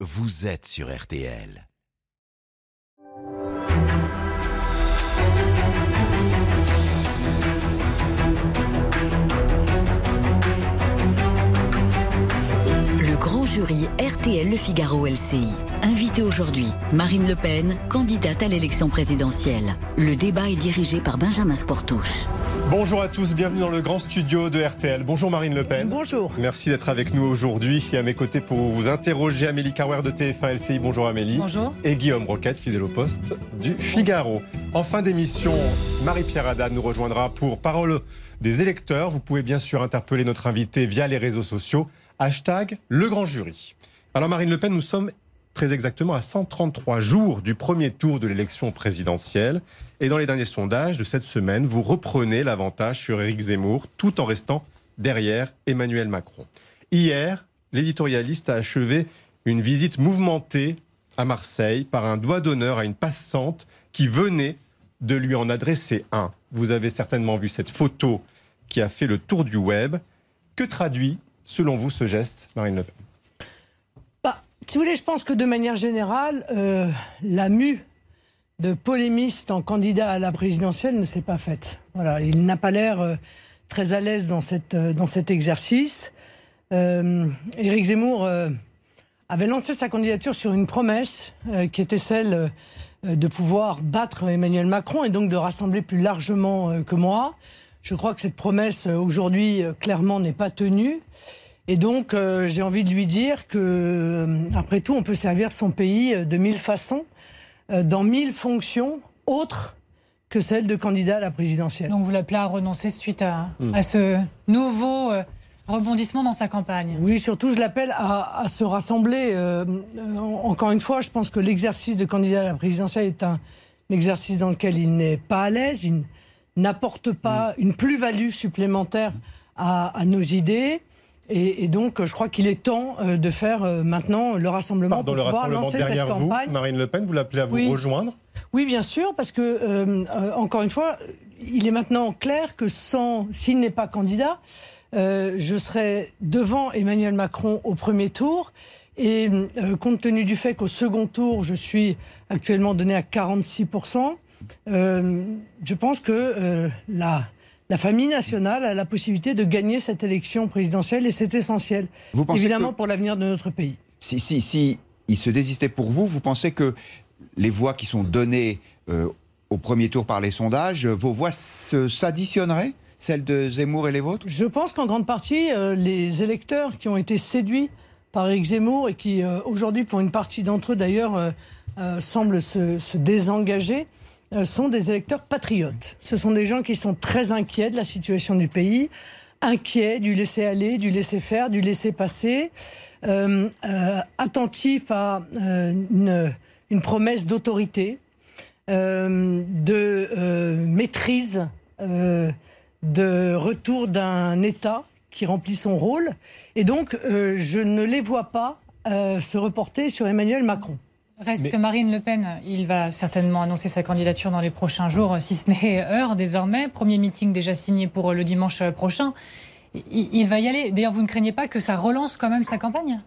vous êtes sur RTL. Jury RTL Le Figaro LCI. Invité aujourd'hui, Marine Le Pen, candidate à l'élection présidentielle. Le débat est dirigé par Benjamin Sportouche. Bonjour à tous, bienvenue dans le grand studio de RTL. Bonjour Marine Le Pen. Bonjour. Merci d'être avec nous aujourd'hui et à mes côtés pour vous interroger Amélie Carwer de TF1 LCI. Bonjour Amélie. Bonjour. Et Guillaume Roquette, fidèle au poste du Figaro. En fin d'émission, Marie-Pierre Haddad nous rejoindra pour Parole des électeurs. Vous pouvez bien sûr interpeller notre invité via les réseaux sociaux. Hashtag le grand jury. Alors Marine Le Pen, nous sommes très exactement à 133 jours du premier tour de l'élection présidentielle. Et dans les derniers sondages de cette semaine, vous reprenez l'avantage sur Éric Zemmour tout en restant derrière Emmanuel Macron. Hier, l'éditorialiste a achevé une visite mouvementée à Marseille par un doigt d'honneur à une passante qui venait de lui en adresser un. Vous avez certainement vu cette photo qui a fait le tour du web. Que traduit, selon vous, ce geste, Marine Le Pen bah, Si vous voulez, je pense que de manière générale, euh, la mue de polémiste en candidat à la présidentielle ne s'est pas faite. Il n'a pas l'air euh, très à l'aise dans, euh, dans cet exercice. Éric Zemmour avait lancé sa candidature sur une promesse qui était celle de pouvoir battre Emmanuel Macron et donc de rassembler plus largement que moi. Je crois que cette promesse aujourd'hui clairement n'est pas tenue. Et donc j'ai envie de lui dire que, après tout, on peut servir son pays de mille façons. Euh, dans mille fonctions autres que celles de candidat à la présidentielle. Donc vous l'appelez à renoncer suite à, mmh. à ce nouveau euh, rebondissement dans sa campagne Oui, surtout je l'appelle à, à, se rassembler. Euh, euh, encore une fois, je pense que l'exercice de candidat à la présidentielle est un exercice dans lequel il n'est pas à l'aise, il n'apporte pas mmh. une plus-value supplémentaire à, à nos idées. Et, et, donc, je crois qu'il est temps euh, de faire euh, maintenant le rassemblement Pardon, pour le pouvoir rassemblement lancer derrière cette vous, campagne. Marine Le Pen, vous l'appelez à vous Oui. rejoindre Oui, bien sûr, parce que, euh, euh, encore une fois, il est maintenant clair que sans, s'il n'est pas candidat, euh, je serai devant Emmanuel Macron au premier tour. Et euh, compte tenu du fait qu'au second tour, je suis actuellement donné à 46%, euh, je pense que euh, la, la famille nationale a la possibilité de gagner cette élection présidentielle et c'est essentiel, Vous évidemment, pour l'avenir de notre pays. Si, si, si il se désistait pour vous, vous pensez que les voix qui sont données euh, au premier tour par les sondages, vos voix s'additionneraient Celles de Zemmour et les vôtres? Je pense qu'en grande partie, euh, les électeurs qui ont été séduits par Éric Zemmour et qui, euh, aujourd'hui, pour une partie d'entre eux d'ailleurs, euh, euh, semblent se, se désengager, euh, sont des électeurs patriotes. Ce sont des gens qui sont très inquiets de la situation du pays, inquiets du laisser-aller, du laisser-faire, du laisser-passer, euh, euh, attentifs à euh, une, promesse d'autorité, euh, de euh, maîtrise, euh, de retour d'un État qui remplit son rôle. Et donc, euh, je ne les vois pas euh, se reporter sur Emmanuel Macron. Reste Mais- que Marine Le Pen, il va certainement annoncer sa candidature dans les prochains jours, si ce n'est heure désormais. Premier meeting déjà signé pour le dimanche prochain. Il, il va y aller. D'ailleurs, vous ne craignez pas que ça relance quand même sa campagne?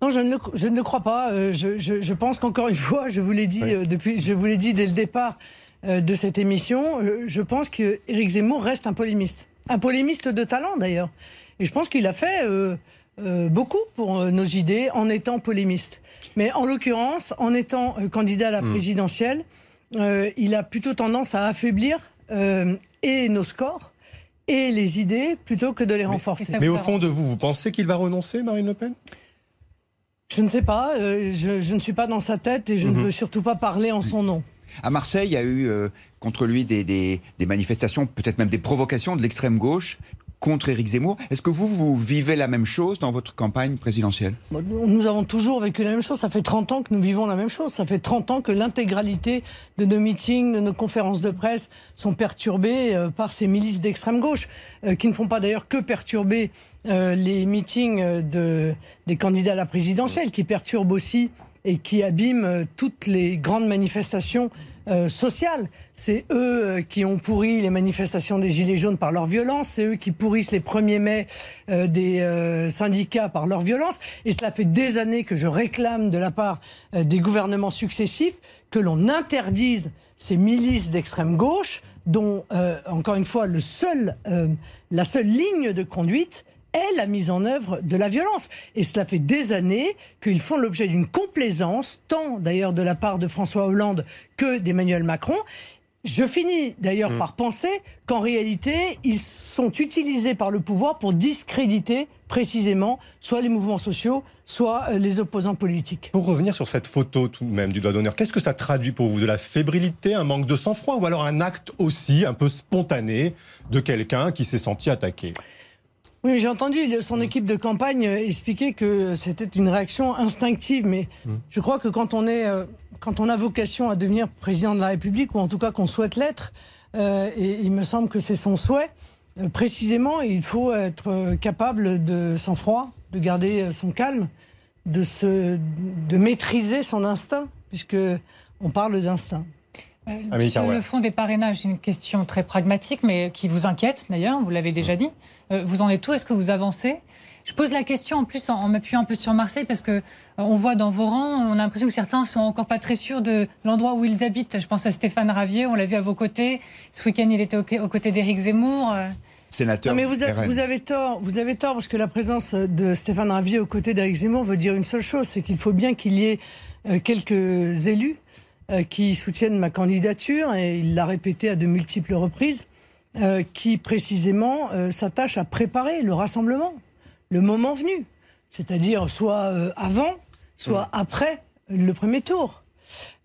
Non, je ne, le- je ne le crois pas. Euh, je, je- je pense qu'encore une fois, je vous l'ai dit Oui. euh, depuis, je vous l'ai dit dès le départ euh, de cette émission. je pense que Éric Zemmour reste un polémiste, un polémiste de talent d'ailleurs. Et je pense qu'il a fait euh, euh, beaucoup pour euh, nos idées en étant polémiste. Mais en l'occurrence, en étant euh, candidat à la présidentielle, euh, il a plutôt tendance à affaiblir euh, et nos scores et les idées plutôt que de les renforcer. Mais au fond de vous, vous pensez qu'il va renoncer, Marine Le Pen? Je ne sais pas, euh, je, je ne suis pas dans sa tête et je ne veux surtout pas parler en son nom. À Marseille, il y a eu euh, contre lui des, des- des manifestations, peut-être même des provocations de l'extrême gauche contre Éric Zemmour. Est-ce que vous, vous vivez la même chose dans votre campagne présidentielle? Bon, Nous avons toujours vécu la même chose. Ça fait 30 ans que nous vivons la même chose. Ça fait 30 ans que l'intégralité de nos meetings, de nos conférences de presse sont perturbées euh, par ces milices d'extrême gauche, euh, qui ne font pas d'ailleurs que perturber euh, les meetings de, des candidats à la présidentielle, qui perturbent aussi et qui abîment toutes les grandes manifestations euh, sociales. C'est eux euh, qui ont pourri les manifestations des Gilets jaunes par leur violence, c'est eux qui pourrissent les 1er mai euh, des euh, syndicats par leur violence. Et cela fait des années que je réclame de la part euh, des gouvernements successifs que l'on interdise ces milices d'extrême gauche dont, euh, encore une fois, le seul, la seule ligne de conduite est la mise en œuvre de la violence. Et cela fait des années qu'ils font l'objet d'une complaisance, tant d'ailleurs de la part de François Hollande que d'Emmanuel Macron. Je finis d'ailleurs par penser qu'en réalité, ils sont utilisés par le pouvoir pour discréditer précisément soit les mouvements sociaux, soit euh, les opposants politiques. Pour revenir sur cette photo tout de même du doigt d'honneur, qu'est-ce que ça traduit pour vous De la fébrilité, un manque de sang-froid ou alors un acte aussi un peu spontané de quelqu'un qui s'est senti attaqué? Oui, j'ai entendu son équipe de campagne euh, expliquer que c'était une réaction instinctive, mais je crois que quand on est, euh, quand on a vocation à devenir président de la République, ou en tout cas qu'on souhaite l'être, euh, et il me semble que c'est son souhait, euh, précisément, il faut être capable de sang-froid, de garder son calme, de se, de maîtriser son instinct, puisque on parle d'instinct. Euh, Sur le fond des parrainages, c'est une question très pragmatique, mais qui vous inquiète d'ailleurs, vous l'avez déjà dit. Euh, vous en êtes où? Est-ce que vous avancez? Je pose la question en plus en, en m'appuyant un peu sur Marseille, parce que euh, on voit dans vos rangs, on a l'impression que certains sont encore pas très sûrs de l'endroit où ils habitent. Je pense à Stéphane Ravier, on l'a vu à vos côtés. Ce week-end, il était au- aux côtés d'Éric Zemmour. Sénateur Non, mais vous, a- RN. vous avez tort, vous avez tort parce que la présence de Stéphane Ravier aux côtés d'Éric Zemmour veut dire une seule chose, c'est qu'il faut bien qu'il y ait quelques élus qui soutiennent ma candidature et il l'a répété à de multiples reprises, euh, qui précisément euh, s'attachent à préparer le rassemblement, le moment venu, c'est-à-dire soit euh, avant, soit après le premier tour.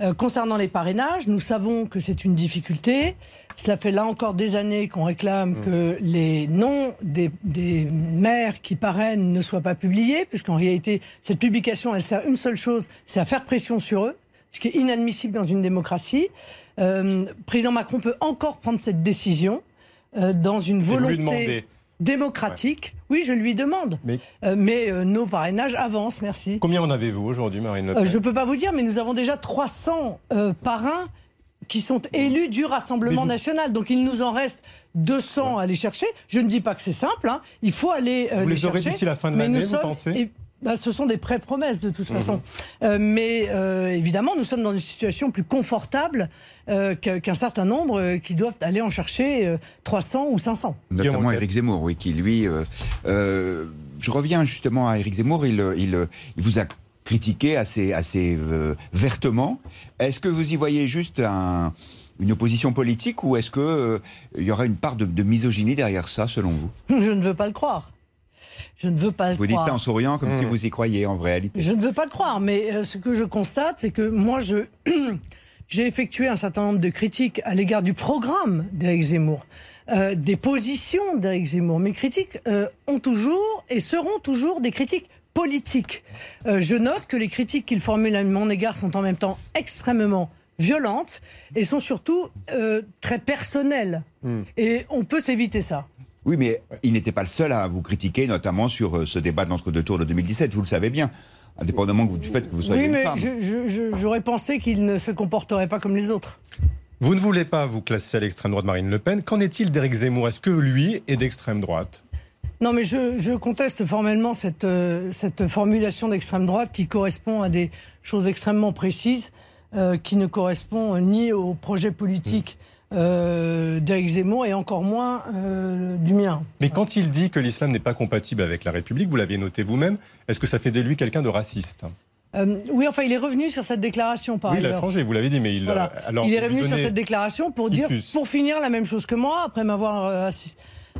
Euh, concernant les parrainages, nous savons que c'est une difficulté. Cela fait là encore des années qu'on réclame que les noms des, des maires qui parrainent ne soient pas publiés, puisqu'en réalité, cette publication, elle sert une seule chose, c'est à faire pression sur eux, ce qui est inadmissible dans une démocratie. Euh, président Macron peut encore prendre cette décision euh, dans une volonté démocratique. Oui, je lui demande. Mais Euh, mais euh, nos parrainages avancent, merci. combien en avez-vous aujourd'hui, Marine Le Euh, Pen je ne peux pas vous dire, mais nous avons déjà 300 euh, parrains qui sont élus du Rassemblement vous- national. Donc il nous en reste 200 à aller chercher. Je ne dis pas que c'est simple. hein. Il faut aller euh, Vous les, les aurez chercher. d'ici la fin de l'année, vous sommes- pensez? et- bah, ce sont des pré-promesses de toute façon. Euh, mais euh, évidemment, nous sommes dans une situation plus confortable euh, qu'un certain nombre euh, qui doivent aller en chercher euh, 300 ou 500. Notamment Éric Zemmour, oui, qui lui. euh, euh, je reviens justement à Éric Zemmour. Il, il, il vous a critiqué assez, assez euh, vertement. Est-ce que vous y voyez juste un- une opposition politique ou est-ce que euh, il y aura une part de, de misogynie derrière ça, selon vous? Je ne veux pas le croire. Je ne veux pas le Vous dites croire. ça en souriant comme si vous y croyez en réalité. Je ne veux pas le croire, mais euh, ce que je constate, c'est que moi, je j'ai effectué un certain nombre de critiques à l'égard du programme d'Éric Zemmour, euh, des positions d'Éric Zemmour. Mes critiques euh, ont toujours et seront toujours des critiques politiques. Euh, je note que les critiques qu'il formule à mon égard sont en même temps extrêmement violentes et sont surtout euh, très personnelles. Et on peut s'éviter ça. Oui, mais il n'était pas le seul à vous critiquer, notamment sur euh, ce débat d'entre-deux tours de 2017. Vous le savez bien, indépendamment du fait que vous soyez Oui, une mais j'aurais pensé qu'il ne se comporterait pas comme les autres. Vous ne voulez pas vous classer à l'extrême droite Marine Le Pen. Qu'en est-il d'Éric Zemmour? Est-ce que lui est d'extrême droite? Non, mais je, je conteste formellement cette, euh, cette formulation d'extrême droite qui correspond à des choses extrêmement précises, euh, qui ne correspond ni au projet politique euh, d'Éric Zemmour et encore moins euh, du mien. Mais quand il dit que l'islam n'est pas compatible avec la République, vous l'aviez noté vous-même, est-ce que ça fait de lui quelqu'un de raciste? Euh, oui, enfin, il est revenu sur cette déclaration par Oui, il a changé, vous l'avez dit, mais il, Voilà. euh, alors, il est revenu sur cette déclaration pour dire, Ipus. pour finir, la même chose que moi, après m'avoir euh,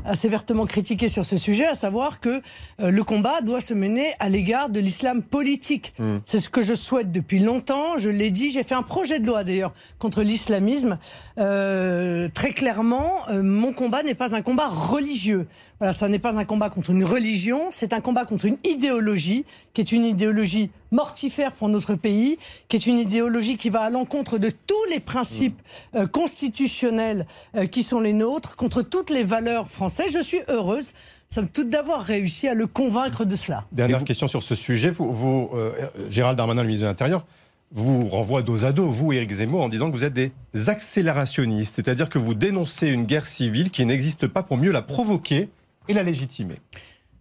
assez, vertement critiqué sur ce sujet, à savoir que euh, le combat doit se mener à l'égard de l'islam politique. Hmm. C'est ce que je souhaite depuis longtemps. Je l'ai dit. J'ai fait un projet de loi d'ailleurs contre l'islamisme. Euh, très clairement, euh, mon combat n'est pas un combat religieux. Voilà, ça n'est pas un combat contre une religion, c'est un combat contre une idéologie, qui est une idéologie mortifère pour notre pays, qui est une idéologie qui va à l'encontre de tous les principes euh, constitutionnels euh, qui sont les nôtres, contre toutes les valeurs françaises. Je suis heureuse somme toute d'avoir réussi à le convaincre de cela. Dernière question sur ce sujet. Vous, vous euh, Gérald Darmanin, le ministre de l'Intérieur, vous renvoie dos à dos, vous, Éric Zemmour, en disant que vous êtes des accélérationnistes, c'est-à-dire que vous dénoncez une guerre civile qui n'existe pas pour mieux la provoquer et la légitimer.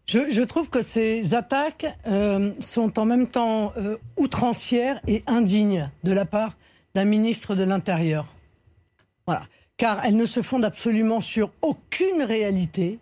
Je, trouve que ces attaques euh, sont en même temps euh, outrancières et indignes de la part d'un ministre de l'Intérieur. Voilà. Car elles ne se fondent absolument sur aucune réalité.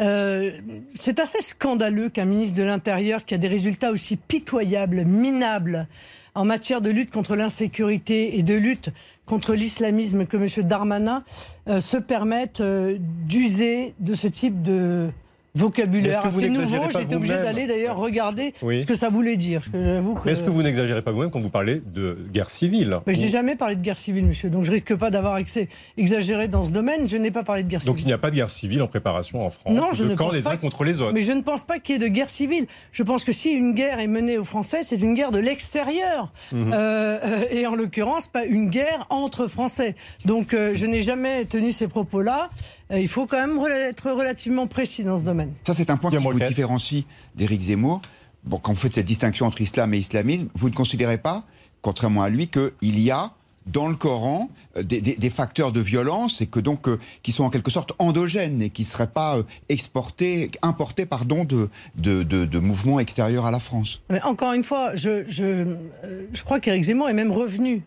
Euh, c'est assez scandaleux qu'un ministre de l'Intérieur qui a des résultats aussi pitoyables, minables, en matière de lutte contre l'insécurité et de lutte contre l'islamisme que M. Darmanin se permette d'user de ce type de, vocabulaire assez nouveau. J'étais obligé d'aller d'ailleurs regarder ce que ça voulait dire. Mais est-ce que vous n'exagérez pas vous-même quand vous parlez de guerre civile Mais j'ai jamais parlé de guerre civile, monsieur. Donc je risque pas d'avoir exagéré dans ce domaine. Je n'ai pas parlé de guerre civile. Donc il n'y a pas de guerre civile en préparation en France. Non, je ne pense les uns contre les autres. Mais je ne pense pas qu'il y ait de guerre civile. Je pense que si une guerre est menée aux Français, c'est une guerre de l'extérieur. Mhm. Euh, et en l'occurrence, pas une guerre entre Français. Donc euh, je n'ai jamais tenu ces propos-là. Il faut quand même être relativement précis dans ce domaine. Ça, c'est un point qui vous différencie d'Éric Zemmour. Bon, quand vous faites cette distinction entre islam et islamisme, vous ne considérez pas, contrairement à lui, qu'il y a dans le Coran euh, des, facteurs de violence et que donc euh, qui sont en quelque sorte endogènes et qui ne seraient pas euh, exportés, importés pardon de, de, mouvements extérieurs à la France. Mais encore une fois, je, je, je crois qu'Éric Zemmour est même revenu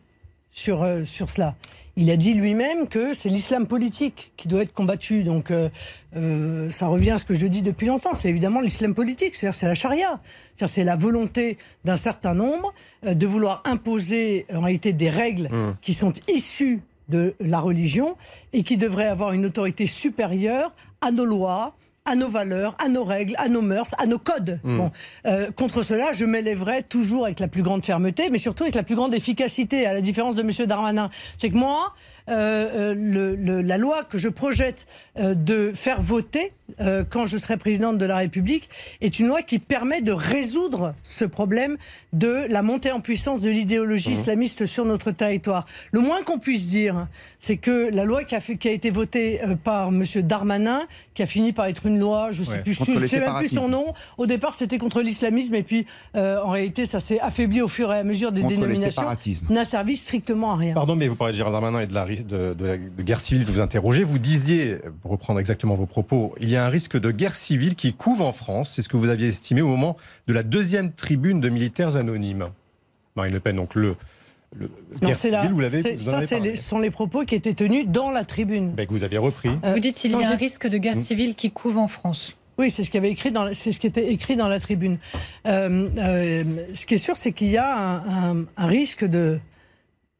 sur, sur cela il a dit lui-même que c'est l'islam politique qui doit être combattu. Donc euh, euh, ça revient à ce que je dis depuis longtemps. C'est évidemment l'islam politique, c'est-à-dire c'est la charia. C'est-à-dire c'est la volonté d'un certain nombre euh, de vouloir imposer en réalité des règles mmh. qui sont issues de la religion et qui devraient avoir une autorité supérieure à nos lois, à nos valeurs, à nos règles, à nos mœurs, à nos codes. Hmm. Bon, euh, contre cela, je m'élèverai toujours avec la plus grande fermeté, mais surtout avec la plus grande efficacité, à la différence de M. Darmanin. C'est que moi, euh, euh, le, la loi que je projette de faire voter quand je serai présidente de la République est une loi qui permet de résoudre ce problème de la montée en puissance de l'idéologie hmm. islamiste sur notre territoire. Le moins qu'on puisse dire, c'est que la loi qui a, fait, qui a été votée par M. Darmanin, qui a fini par être une loi, je sais plus, je, sais même plus son nom. Au départ, c'était contre l'islamisme et puis euh, en réalité, ça s'est affaibli au fur et à mesure des dénominations. N'a servi strictement à rien. Pardon, mais vous parlez de Gérald Darmanin et de la, de, de, guerre civile. Je vous interrogez. Vous disiez, pour reprendre exactement vos propos, il y a un risque de guerre civile qui couve en France. C'est ce que vous aviez estimé au moment de la deuxième tribune de militaires anonymes. Marine Le Pen, donc le non, c'est là. ça, ce sont les propos qui étaient tenus dans la tribune. Ben, que vous aviez repris. Euh, vous dites qu'il y a un risque de guerre civile qui couve en France. Oui, c'est ce qui avait écrit dans, c'est ce qui était écrit dans la tribune. Euh, euh, ce qui est sûr, c'est qu'il y a un risque de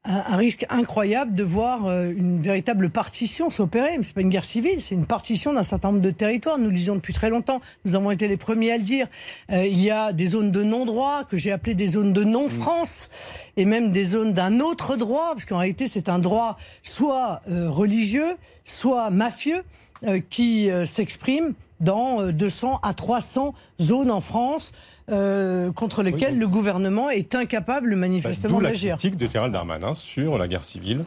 un, risque incroyable de voir euh, une véritable partition s'opérer. Mais c'est pas une guerre civile, c'est une partition d'un certain nombre de territoires. Nous le disons depuis très longtemps. Nous avons été les premiers à le dire. Euh, il y a des zones de non-droit que j'ai appelées des zones de non-France et même des zones d'un autre droit, parce qu'en réalité c'est un droit soit euh, religieux, soit mafieux qui s'exprime dans 200 à 300 zones en France. Euh, contre lesquels le gouvernement est incapable manifestement bah, d'agir. la critique de Gérald Darmanin sur la guerre civile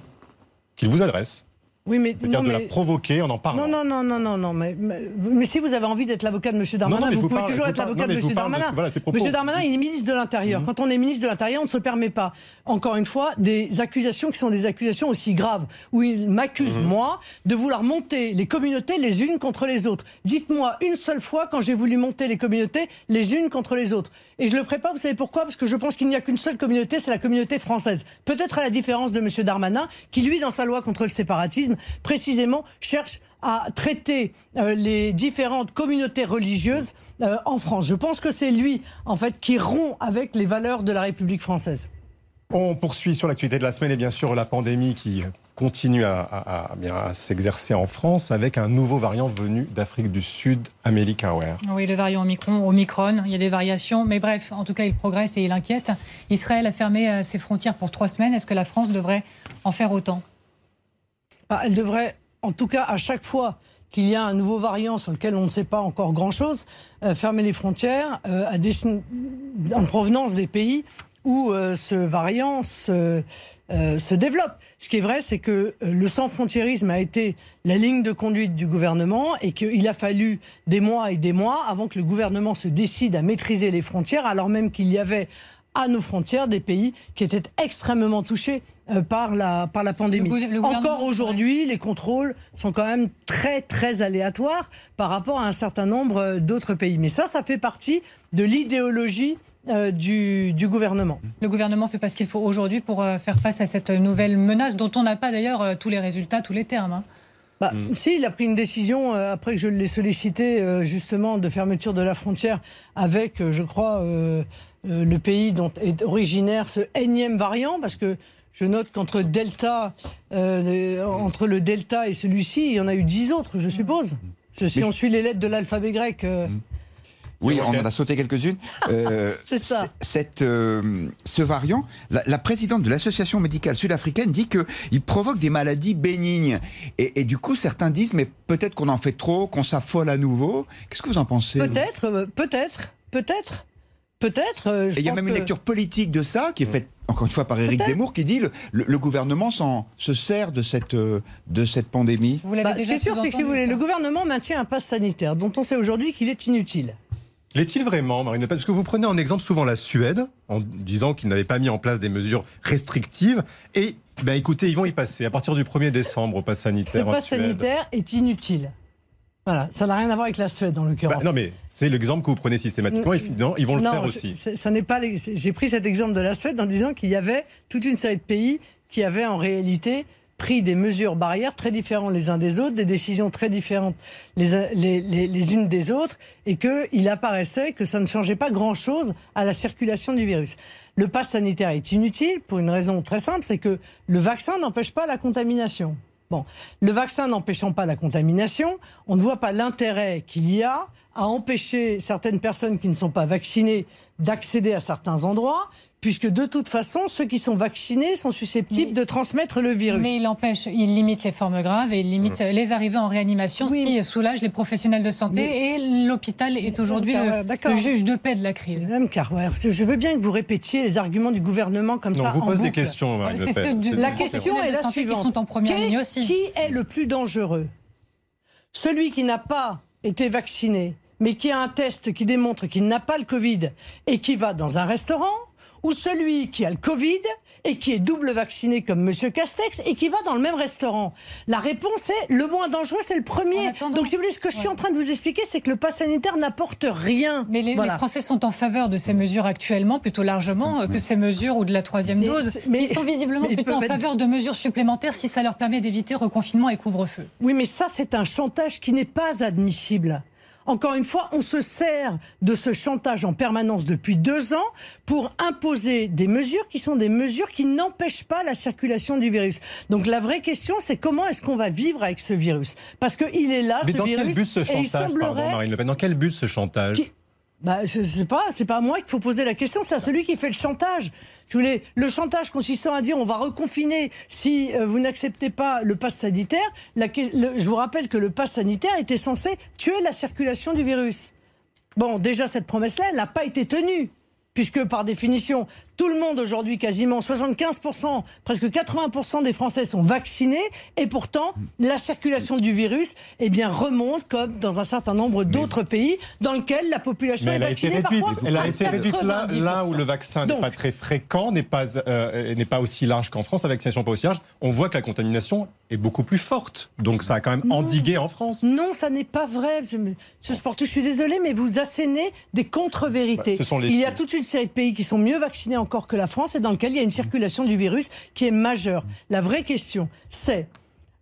qu'il vous adresse. Oui, mais de la provoquer en en parlant. Non, non, non, non, non, mais, mais, si vous avez envie d'être l'avocat de M. Darmanin, vous, pouvez toujours être l'avocat de M. Darmanin. M. Darmanin, il est ministre de l'Intérieur. Mhm. Quand on est ministre de l'Intérieur, on ne se permet pas, encore une fois, des accusations qui sont des accusations aussi graves, où il m'accuse, mhm. moi, de vouloir monter les communautés les unes contre les autres. Dites-moi une seule fois quand j'ai voulu monter les communautés les unes contre les autres. Et je ne le ferai pas, vous savez pourquoi? Parce que je pense qu'il n'y a qu'une seule communauté, c'est la communauté française. Peut-être à la différence de M. Darmanin, qui, lui, dans sa loi contre le séparatisme, précisément cherche à traiter euh, les différentes communautés religieuses euh, en France. Je pense que c'est lui, en fait, qui rompt avec les valeurs de la République française. On poursuit sur l'actualité de la semaine et bien sûr la pandémie qui continue à, s'exercer en France avec un nouveau variant venu d'Afrique du Sud, Amélie Oui, le variant Omicron, Omicron, il y a des variations, mais bref, en tout cas, il progresse et il inquiète. Israël a fermé euh, ses frontières pour trois semaines. Est-ce que la France devrait en faire autant? Bah, Elle devrait, en tout cas, à chaque fois qu'il y a un nouveau variant sur lequel on ne sait pas encore grand-chose, euh, fermer les frontières euh, à en provenance des pays où euh, ce variant se, euh, se développe. Ce qui est vrai, c'est que euh, le sans-frontiérisme a été la ligne de conduite du gouvernement et qu'il a fallu des mois et des mois avant que le gouvernement se décide à maîtriser les frontières, alors même qu'il y avait à nos frontières des pays qui étaient extrêmement touchés euh, par, la, par la pandémie. Le le Encore aujourd'hui, les contrôles sont quand même très très aléatoires par rapport à un certain nombre d'autres pays. Mais ça, ça fait partie de l'idéologie euh, du, du gouvernement. Le gouvernement fait pas ce qu'il faut aujourd'hui pour euh, faire face à cette nouvelle menace dont on n'a pas d'ailleurs euh, tous les résultats, tous les termes. hein. Bah, Si, il a pris une décision, euh, après que je l'ai sollicité, euh, justement, de fermeture de la frontière avec, euh, je crois, euh, euh, le pays dont est originaire ce énième variant, parce que je note qu'entre Delta, euh, entre le Delta et celui-ci, il y en a eu dix autres, je suppose. Que Si Mais on suit les lettres de l'alphabet grec, euh, Oui, on en a sauté quelques-unes. Euh, C'est ça. Cette, euh, ce variant, la, la présidente de l'association médicale sud-africaine dit qu'il provoque des maladies bénignes. Et, et du coup, certains disent, mais peut-être qu'on en fait trop, qu'on s'affole à nouveau. Qu'est-ce que vous en pensez peut-être, euh, peut-être, peut-être, peut-être. Et il y a même une lecture politique de ça, qui est faite, encore une fois, par Éric Peut-être. Zemmour, qui dit le, le, le gouvernement s'en- se sert de cette, de cette pandémie. Vous l'avez Bah, ce qui déjà est sûr, c'est que si vous voulez, le gouvernement maintient un pass sanitaire dont on sait aujourd'hui qu'il est inutile. L'est-il vraiment, Marine Le Pen Parce que vous prenez en exemple souvent la Suède, en disant qu'ils n'avaient pas mis en place des mesures restrictives. Et, ben, écoutez, ils vont y passer à partir du 1er décembre au pass Ce sanitaire. en pass sanitaire est inutile. Voilà, ça n'a rien à voir avec la Suède en Bah, l'occurrence. non, mais c'est l'exemple que vous prenez systématiquement. et finalement, ils vont le Non, faire je- aussi. ça n'est pas. J'ai pris cet exemple de la Suède en disant qu'il y avait toute une série de pays qui avaient en réalité pris des mesures barrières très différentes les uns des autres, des décisions très différentes les, unes des autres, et qu'il apparaissait que ça ne changeait pas grand-chose à la circulation du virus. Le pass sanitaire est inutile pour une raison très simple, c'est que le vaccin n'empêche pas la contamination. Bon, le vaccin n'empêchant pas la contamination, on ne voit pas l'intérêt qu'il y a à empêcher certaines personnes qui ne sont pas vaccinées d'accéder à certains endroits, puisque de toute façon, ceux qui sont vaccinés sont susceptibles Mais- de transmettre le virus. Mais il empêche, il limite les formes graves et il limite les arrivées en réanimation, Oui. ce qui soulage les professionnels de santé. Et l'hôpital est aujourd'hui D'accord, le, juge de paix de la crise. Madame Carwer, je veux bien que vous répétiez les arguments du gouvernement comme Non, ça on vous en pose des questions, Marine Le Pen. du- La question est la qui suivante. sont en première Qui- ligne aussi. Qui est le plus dangereux? Celui qui n'a pas été vacciné, mais qui a un test qui démontre qu'il n'a pas le Covid et qui va dans un restaurant ou celui qui a le Covid et qui est double vacciné comme Monsieur Castex et qui va dans le même restaurant La réponse est le moins dangereux, c'est le premier. Donc, si vous voulez, ce que je suis Ouais. en train de vous expliquer, c'est que le pass sanitaire n'apporte rien. Mais les, Voilà. les Français sont en faveur de ces mesures actuellement, plutôt largement euh, que ces mesures ou de la troisième Mais dose. mais- ils sont visiblement mais plutôt en faveur de mesures supplémentaires si ça leur permet d'éviter reconfinement et couvre-feu. Oui, mais ça, c'est un chantage qui n'est pas admissible. Encore une fois, on se sert de ce chantage en permanence depuis deux ans pour imposer des mesures qui sont des mesures qui n'empêchent pas la circulation du virus. Donc la vraie question, c'est comment est-ce qu'on va vivre avec ce virus? Parce qu'il est là, Mais ce dans virus, quel but ce et il chantage, pardon, Marine Le Pen? Dans quel but ce chantage? Qui- bah, je sais pas, c'est pas à moi qu'il faut poser la question, c'est à celui qui fait le chantage. Si le chantage consistant à dire on va reconfiner si euh, vous n'acceptez pas le pass sanitaire. La je vous rappelle que le pass sanitaire était censé tuer la circulation du virus. Bon, déjà cette promesse-là, elle n'a pas été tenue. Puisque par définition, tout le monde aujourd'hui, quasiment 75%, presque 80% des Français sont vaccinés, et pourtant la circulation du virus, eh bien, remonte comme dans un certain nombre d'autres pays dans lesquels la population est elle a été vaccinée réduite. Elle a été réduite là, 90%. là où le vaccin n'est pas très fréquent, n'est pas, euh, n'est pas aussi large qu'en France, la vaccination n'est pas aussi large. On voit que la contamination est beaucoup plus forte. Donc ça a quand même endigué en France. Non, ça n'est pas vrai. Je me- je suis désolé, mais vous assénez des contre-vérités. Bah, il y a toute une série de pays qui sont mieux vaccinés encore que la France et dans lesquels il y a une circulation du virus qui est majeure. La vraie question, c'est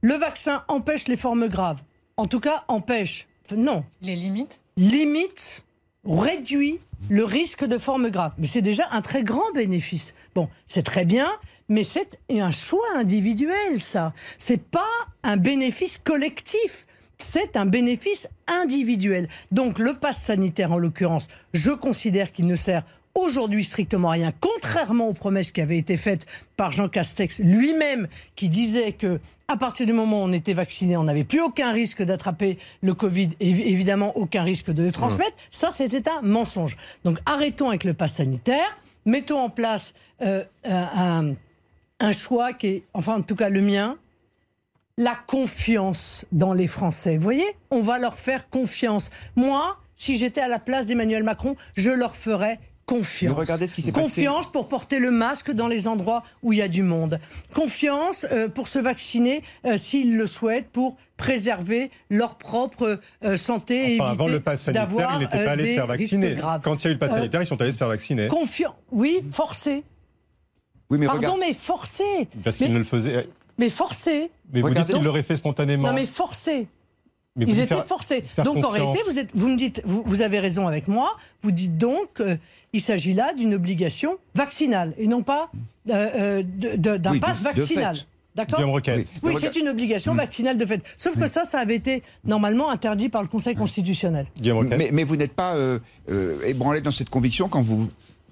le vaccin empêche les formes graves. En tout cas, empêche. Non, Les limites? Limite, réduit le risque de forme grave. Mais c'est déjà un très grand bénéfice. Bon, c'est très bien, mais c'est un choix individuel, ça. C'est pas un bénéfice collectif. C'est un bénéfice individuel. Donc le pass sanitaire, en l'occurrence, je considère qu'il ne sert aujourd'hui strictement rien, contrairement aux promesses qui avaient été faites par Jean Castex lui-même, qui disait que à partir du moment où on était vacciné, on n'avait plus aucun risque d'attraper le Covid et évidemment aucun risque de le transmettre. Ça, c'était un mensonge. Donc arrêtons avec le pass sanitaire, mettons en place euh, un, un choix qui est, enfin en tout cas le mien, la confiance dans les Français. Vous voyez, on va leur faire confiance. Moi, si j'étais à la place d'Emmanuel Macron, je leur ferais confiance. Mais regardez ce qui s'est confiance pour porter le masque dans les endroits où il y a du monde. Confiance euh, pour se vacciner euh, s'ils le souhaitent pour préserver leur propre euh, santé enfin, avant le pass sanitaire, ils n'étaient pas allés se faire vacciner. Quand il y a eu le pass sanitaire, ils sont allés se faire vacciner. Confiance, oui, forcé. Oui, mais Pardon, regarde- mais forcé. Parce qu'ils ne le faisaient. Mais forcé. Mais vous dites qu'ils l'auraient fait spontanément. Non, mais forcé. Mais Ils étaient faire- forcés. faire Donc en réalité, vous, êtes, vous me dites, vous, vous avez raison avec moi, vous dites donc qu'il s'agit là d'une obligation vaccinale et non pas euh, euh, d'un Oui, pass de vaccinal. D'accord. Oui. Oui, c'est une obligation vaccinale de fait. Sauf que ça, ça avait été normalement interdit par le Conseil constitutionnel. Guillaume Roquette. Mais, mais vous n'êtes pas euh, euh, ébranlé dans cette conviction quand vous,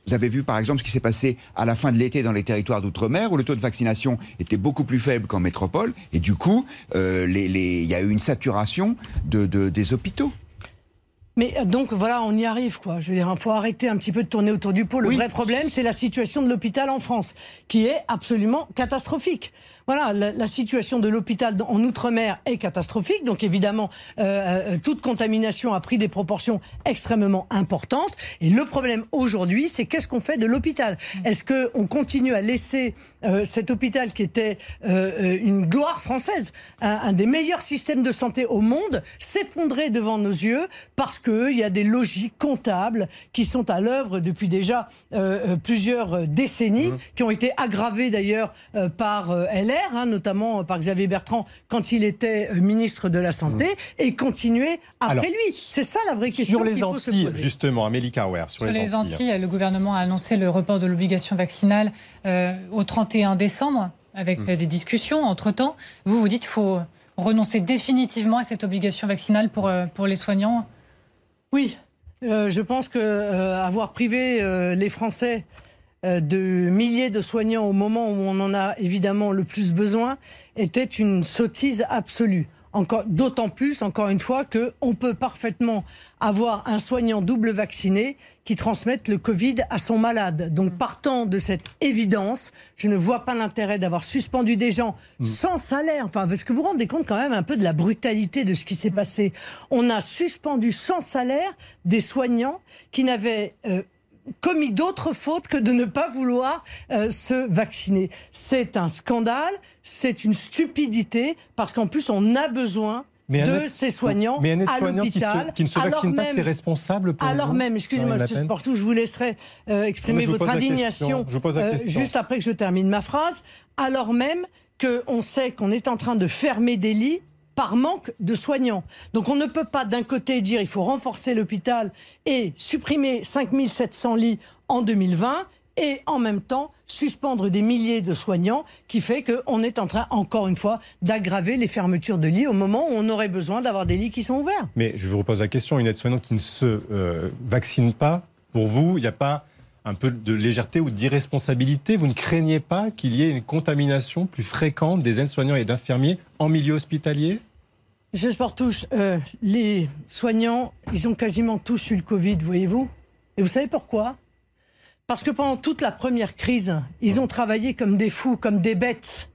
vous avez vu par exemple ce qui s'est passé à la fin de l'été dans les territoires d'outre-mer où le taux de vaccination était beaucoup plus faible qu'en métropole et du coup euh, les- les- il y a eu une saturation de, de- des hôpitaux. Mais euh, donc voilà, on y arrive quoi. Je veux dire, il faut arrêter un petit peu de tourner autour du pot. Le Oui. vrai problème, c'est la situation de l'hôpital en France, qui est absolument catastrophique. Voilà, la, la situation de l'hôpital en outre-mer est catastrophique. Donc évidemment, euh, euh, toute contamination a pris des proportions extrêmement importantes. Et le problème aujourd'hui, c'est qu'est-ce qu'on fait de l'hôpital? Est-ce que on continue à laisser euh, cet hôpital qui était euh, une gloire française, un, un des meilleurs systèmes de santé au monde, s'effondrer devant nos yeux parce qu'il y a des logiques comptables qui sont à l'œuvre depuis déjà plusieurs décennies, qui ont été aggravées d'ailleurs par euh, Hein, notamment par Xavier Bertrand quand il était euh, ministre de la Santé, et continuer après Alors, lui. C'est ça la vraie question Sur les qu'il faut se Antilles, poser. justement, Amélie Carwer, sur, Sur les Antilles, le gouvernement a annoncé le report de l'obligation vaccinale euh, au 31 décembre, avec Hmm. euh, des discussions entre-temps. Vous, vous dites qu'il faut renoncer définitivement à cette obligation vaccinale pour, euh, pour les soignants Oui, euh, je pense que euh, avoir privé euh, les Français euh, de milliers de soignants au moment où on en a évidemment le plus besoin était une sottise absolue. Encore, d'autant plus, encore une fois, que on peut parfaitement avoir un soignant double vacciné qui transmette le Covid à son malade. Donc, partant de cette évidence, je ne vois pas l'intérêt d'avoir suspendu des gens sans salaire. Enfin, est-ce que vous vous rendez compte quand même un peu de la brutalité de ce qui s'est passé On a suspendu sans salaire des soignants qui n'avaient euh, commis d'autres fautes que de ne pas vouloir euh, se vacciner. C'est un scandale, c'est une stupidité, parce qu'en plus on a besoin Mais de aide- ces soignants Mais à qui, l'hôpital. se- qui ne se alors vaccine pas, même- c'est responsable pour alors même, excusez-moi. Pen Sportou, je vous laisserai euh, exprimer vous votre indignation je vous pose la euh, question. juste après que je termine ma phrase, alors même qu'on sait qu'on est en train de fermer des lits par manque de soignants. Donc on ne peut pas d'un côté dire il faut renforcer l'hôpital et supprimer 5700 lits en 2020 et en même temps suspendre des milliers de soignants qui fait qu'on est en train encore une fois d'aggraver les fermetures de lits au moment où on aurait besoin d'avoir des lits qui sont ouverts. Mais je vous repose la question, une aide-soignante qui ne se euh, vaccine pas, pour vous, il n'y a pas un peu de légèreté ou d'irresponsabilité Vous ne craignez pas qu'il y ait une contamination plus fréquente des aides-soignants et d'infirmiers en milieu hospitalier? Monsieur Sportouche, euh, les soignants, ils ont quasiment tous eu le Covid, voyez-vous. Et vous savez pourquoi? Parce que pendant toute la première crise, ils ont travaillé comme des fous, comme des bêtes,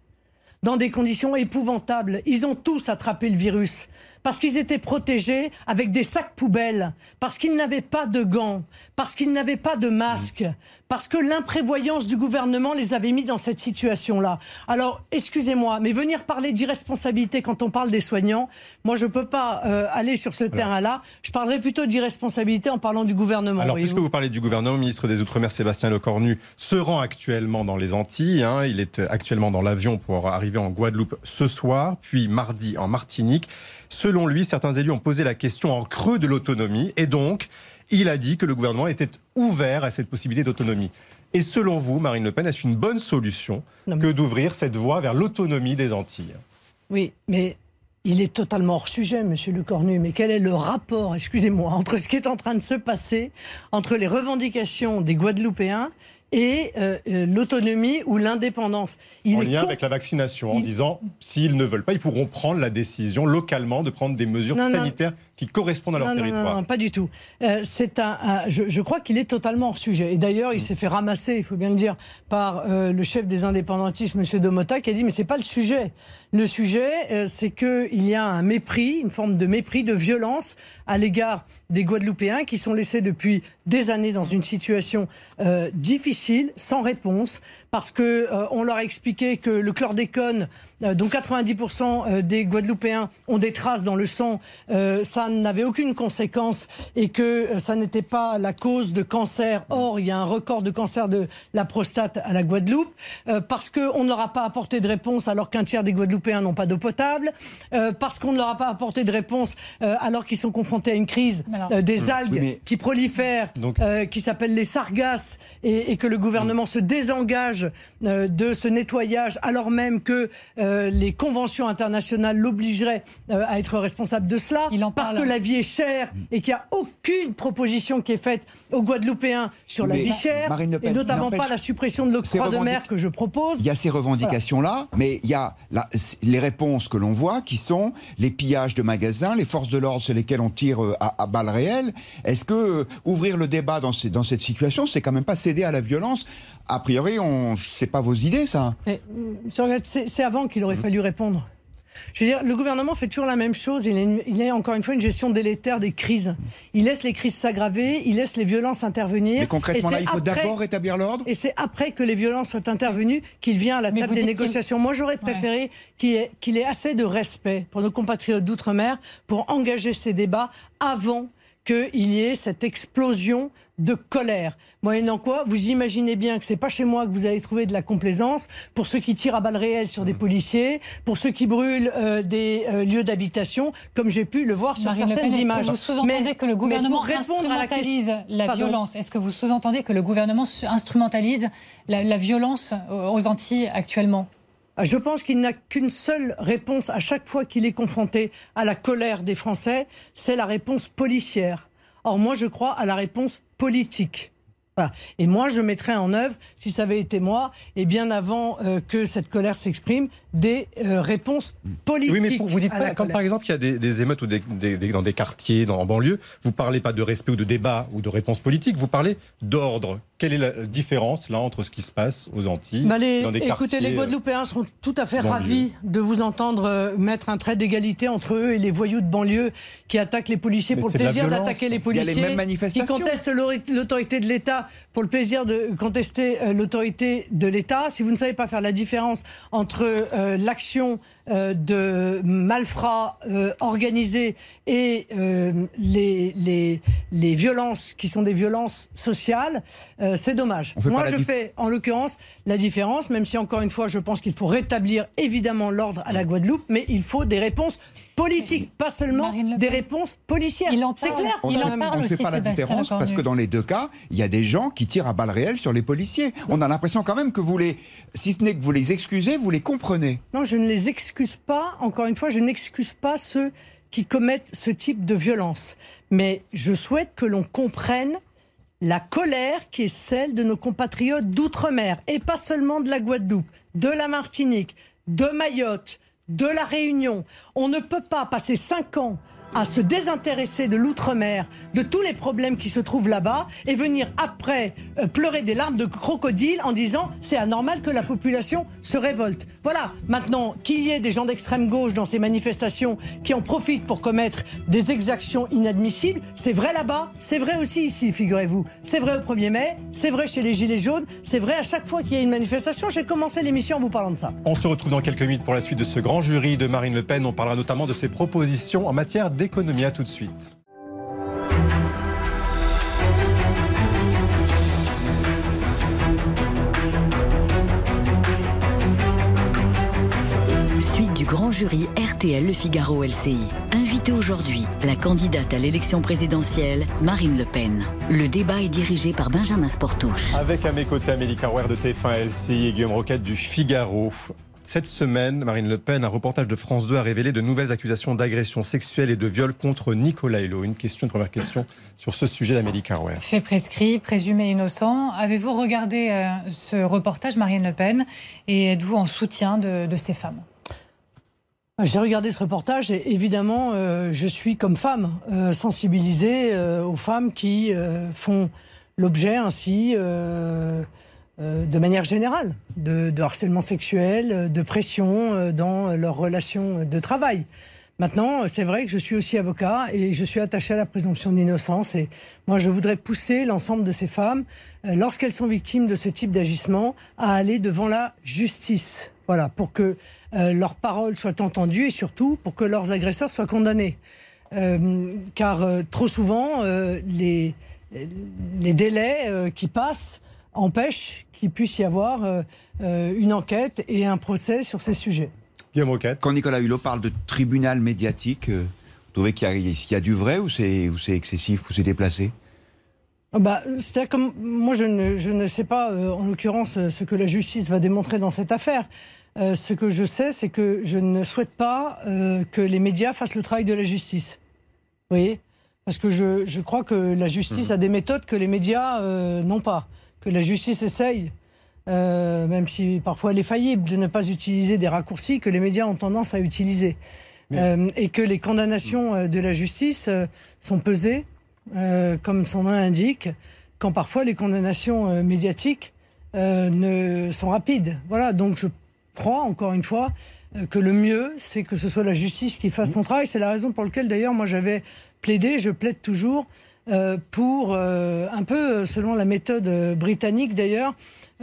dans des conditions épouvantables. Ils ont tous attrapé le virus. Parce qu'ils étaient protégés avec des sacs poubelles, parce qu'ils n'avaient pas de gants, parce qu'ils n'avaient pas de masque, parce que l'imprévoyance du gouvernement les avait mis dans cette situation-là. Alors, excusez-moi, mais venir parler d'irresponsabilité quand on parle des soignants, moi je ne peux pas euh, aller sur ce terrain-là. Je parlerai plutôt d'irresponsabilité en parlant du gouvernement. Alors, puisque vous parlez du gouvernement, le ministre des Outre-mer, Sébastien Lecornu, se rend actuellement dans les Antilles. hein. Il est actuellement dans l'avion pour arriver en Guadeloupe ce soir, puis mardi en Martinique. Selon lui, certains élus ont posé la question en creux de l'autonomie et donc, il a dit que le gouvernement était ouvert à cette possibilité d'autonomie. Et selon vous, Marine Le Pen, est-ce une bonne solution Non, mais- que d'ouvrir cette voie vers l'autonomie des Antilles? Oui, mais il est totalement hors sujet, monsieur Le Cornu. Mais quel est le rapport, excusez-moi, entre ce qui est en train de se passer, entre les revendications des Guadeloupéens et euh, euh, l'autonomie ou l'indépendance. En lien avec la vaccination, en disant s'ils ne veulent pas, ils pourront prendre la décision localement de prendre des mesures sanitaires qui correspondent à leur territoire. Non, non, pas du tout. Euh, c'est un, je, crois qu'il est totalement hors sujet. Et d'ailleurs, il mm. s'est fait ramasser, il faut bien le dire, par le chef des indépendantistes, M. Domota, qui a dit mais c'est pas le sujet. Le sujet, c'est qu'il y a un mépris, une forme de mépris, de violence à l'égard des Guadeloupéens qui sont laissés depuis des années dans une situation difficile, sans réponse, parce que on leur a expliqué que le chlordécone, dont 90% des Guadeloupéens ont des traces dans le sang, ça n'avait aucune conséquence et que ça n'était pas la cause de cancer. Or, il y a un record de cancer de la prostate à la Guadeloupe, parce qu'on ne leur a pas apporté de réponse alors qu'un tiers des Guadeloupéens n'ont pas d'eau potable, parce qu'on ne leur a pas apporté de réponse alors qu'ils sont confrontés à une crise des algues qui prolifèrent, qui s'appellent les sargasses et, et que le gouvernement se désengage euh, de ce nettoyage alors même que euh, les conventions internationales l'obligeraient euh, à être responsable de cela, parce que la vie est chère et qu'il n'y a aucune proposition qui est faite aux Guadeloupéens sur la vie chère, et notamment pas la suppression de l'octroi de mer que je propose. Il y a ces revendications-là, mais il y a les réponses que l'on voit qui sont les pillages de magasins, les forces de l'ordre sur lesquelles on tire à, balles réelles. Est-ce que ouvrir le débat dans, dans cette situation, c'est quand même pas céder à la violence? A priori, on... c'est pas vos idées, ça. C'est avant qu'il aurait fallu répondre. Je veux dire, le gouvernement fait toujours la même chose. Il est, encore une fois une gestion délétère des crises. Il laisse les crises s'aggraver, il laisse les violences intervenir. Mais concrètement, là, il faut d'abord rétablir l'ordre. Et c'est après que les violences soient intervenues qu'il vient à la table des négociations. Moi, j'aurais préféré qu'il ait, ait assez de respect pour nos compatriotes d'outre-mer pour engager ces débats avant qu'il y ait cette explosion de colère. Moyennant quoi, vous imaginez bien que c'est pas chez moi que vous allez trouver de la complaisance pour ceux qui tirent à balles réelles sur des mmh. policiers, pour ceux qui brûlent euh, des euh, lieux d'habitation, comme j'ai pu le voir sur certaines images. Vous sous-entendez que le gouvernement instrumentalise la, la violence? Est-ce que vous sous-entendez que le gouvernement instrumentalise la, la violence aux Antilles actuellement? Je pense qu'il n'a qu'une seule réponse à chaque fois qu'il est confronté à la colère des Français, c'est la réponse policière. Or, moi, je crois à la réponse politique. Et moi, je mettrais en œuvre, si ça avait été moi, et bien avant euh, que cette colère s'exprime, des euh, réponses politiques. Oui, mais vous dites pas, quand par exemple il y a des, émeutes ou dans des quartiers, dans, en banlieue, vous parlez pas de respect ou de débat ou de réponse politique, vous parlez d'ordre. Quelle est la différence là entre ce qui se passe aux Antilles bah, dans des Écoutez, les Guadeloupéens seront tout à fait ravis de vous entendre euh, mettre un trait d'égalité entre eux et les voyous de banlieue qui attaquent les policiers pour le plaisir d'attaquer les policiers, qui contestent l'autorité de l'État pour le plaisir de contester euh, l'autorité de l'État. Si vous ne savez pas faire la différence entre euh, l'action euh, de malfrats organisés et les, les, les, violences qui sont des violences sociales, c'est dommage. Moi, je fais en l'occurrence la différence, même si encore une fois, je pense qu'il faut rétablir évidemment l'ordre à la Guadeloupe, mais il faut des réponses politique, pas seulement des réponses policières. C'est clair. On, il en parle on ne fait pas la différence parce que dans les deux cas, il y a des gens qui tirent à balles réelles sur les policiers. On a l'impression quand même que vous les, si ce n'est que vous les excusez, vous les comprenez. Non, je ne les excuse pas. Encore une fois, je n'excuse pas ceux qui commettent ce type de violence. Mais je souhaite que l'on comprenne la colère qui est celle de nos compatriotes d'outre-mer, et pas seulement de la Guadeloupe, de la Martinique, de Mayotte, de la Réunion. On ne peut pas passer cinq ans à se désintéresser de l'outre-mer, de tous les problèmes qui se trouvent là-bas, et venir après euh, pleurer des larmes de crocodile en disant c'est anormal que la population se révolte. Voilà, maintenant qu'il y ait des gens d'extrême gauche dans ces manifestations qui en profitent pour commettre des exactions inadmissibles, c'est vrai là-bas, c'est vrai aussi ici, figurez-vous. C'est vrai au 1er mai, c'est vrai chez les Gilets jaunes, c'est vrai à chaque fois qu'il y a une manifestation. J'ai commencé l'émission en vous parlant de ça. On se retrouve dans quelques minutes pour la suite de ce grand jury de Marine Le Pen. On parlera notamment de ses propositions en matière d'économie. À tout de suite. Suite du grand jury RTL Le Figaro LCI. Invité aujourd'hui, la candidate à l'élection présidentielle, Marine Le Pen. Le débat est dirigé par Benjamin Sportouche. Avec à mes côtés Amélie Carouer de TF1 LCI et Guillaume Roquette du Figaro. Cette semaine, Marine Le Pen, un reportage de France 2 a révélé de nouvelles accusations d'agression sexuelle et de viol contre Nicolas Hulot. Une question, une première question sur ce sujet d'Amélie Carwer. Fait prescrit, présumé innocent. Avez-vous regardé euh, ce reportage, Marine Le Pen, et êtes-vous en soutien de, ces femmes? Ah, j'ai regardé ce reportage et évidemment, euh, je suis comme femme euh, sensibilisée aux femmes qui font l'objet ainsi euh, de manière générale, de, harcèlement sexuel, de pression euh, dans leurs relations de travail. Maintenant, c'est vrai que je suis aussi avocat et je suis attaché à la présomption d'innocence. Et moi, je voudrais pousser l'ensemble de ces femmes, euh, lorsqu'elles sont victimes de ce type d'agissement, à aller devant la justice. Voilà, pour que leurs paroles soient entendues et surtout pour que leurs agresseurs soient condamnés. car trop souvent, les délais qui passent empêche qu'il puisse y avoir euh, euh, une enquête et un procès sur ces sujets. Quand Nicolas Hulot parle de tribunal médiatique, euh, vous trouvez qu'il y, a du vrai ou c'est excessif ou c'est déplacé? Ah bah, C'est-à-dire que moi, je ne, je ne sais pas, en l'occurrence, ce que la justice va démontrer dans cette affaire. ce que je sais, c'est que je ne souhaite pas que les médias fassent le travail de la justice. Vous voyez? Parce que je, je, crois que la justice mmh. a des méthodes que les médias n'ont pas que la justice essaye, euh, même si parfois elle est faillible, de ne pas utiliser des raccourcis que les médias ont tendance à utiliser. Euh, et que les condamnations euh, de la justice sont pesées, comme son nom l'indique, quand parfois les condamnations médiatiques ne sont rapides. Voilà, donc je crois encore une fois que le mieux, c'est que ce soit la justice qui fasse son travail. C'est la raison pour laquelle d'ailleurs moi j'avais plaidé, je plaide toujours pour, euh, un peu selon la méthode britannique d'ailleurs,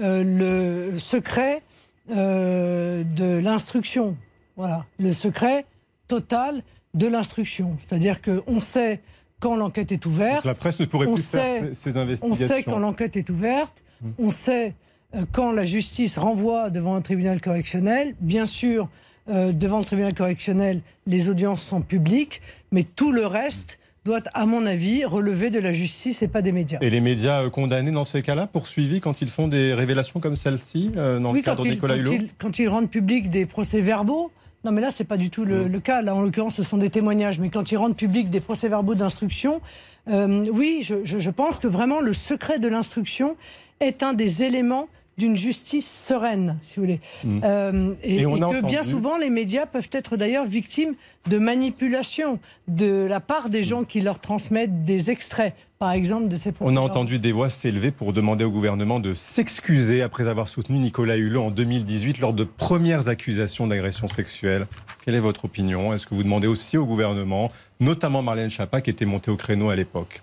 euh, le secret de l'instruction. Voilà, le secret total de l'instruction. C'est-à-dire qu'on sait quand l'enquête est ouverte. la presse ne pourrait plus faire ces investigations. On sait quand l'enquête est ouverte. Hum. On sait quand la justice renvoie devant un tribunal correctionnel. Bien sûr, devant le tribunal correctionnel, les audiences sont publiques, mais tout le reste doit, à mon avis, relever de la justice et pas des médias. Et les médias euh, condamnés dans ces cas-là, poursuivis quand ils font des révélations comme celle-ci, euh, dans le cadre de Nicolas Hulot quand ils, rendent public des procès-verbaux, non, mais là, c'est pas du tout le, mm. cas. Là, en l'occurrence, ce sont des témoignages. Mais quand ils rendent public des procès-verbaux d'instruction, euh, oui, je, je, pense que vraiment le secret de l'instruction est un des éléments d'une justice sereine, si vous voulez. Mm. Euh, et, que bien souvent, les médias peuvent être d'ailleurs victimes de manipulation de la part des gens qui leur transmettent des extraits, par exemple, de ces On a entendu des voix s'élever pour demander au gouvernement de s'excuser après avoir soutenu Nicolas Hulot en 2018 lors de premières accusations d'agression sexuelle. Quelle est votre opinion? Est-ce que vous demandez aussi au gouvernement, notamment Marlène Schiappa, qui était montée au créneau à l'époque?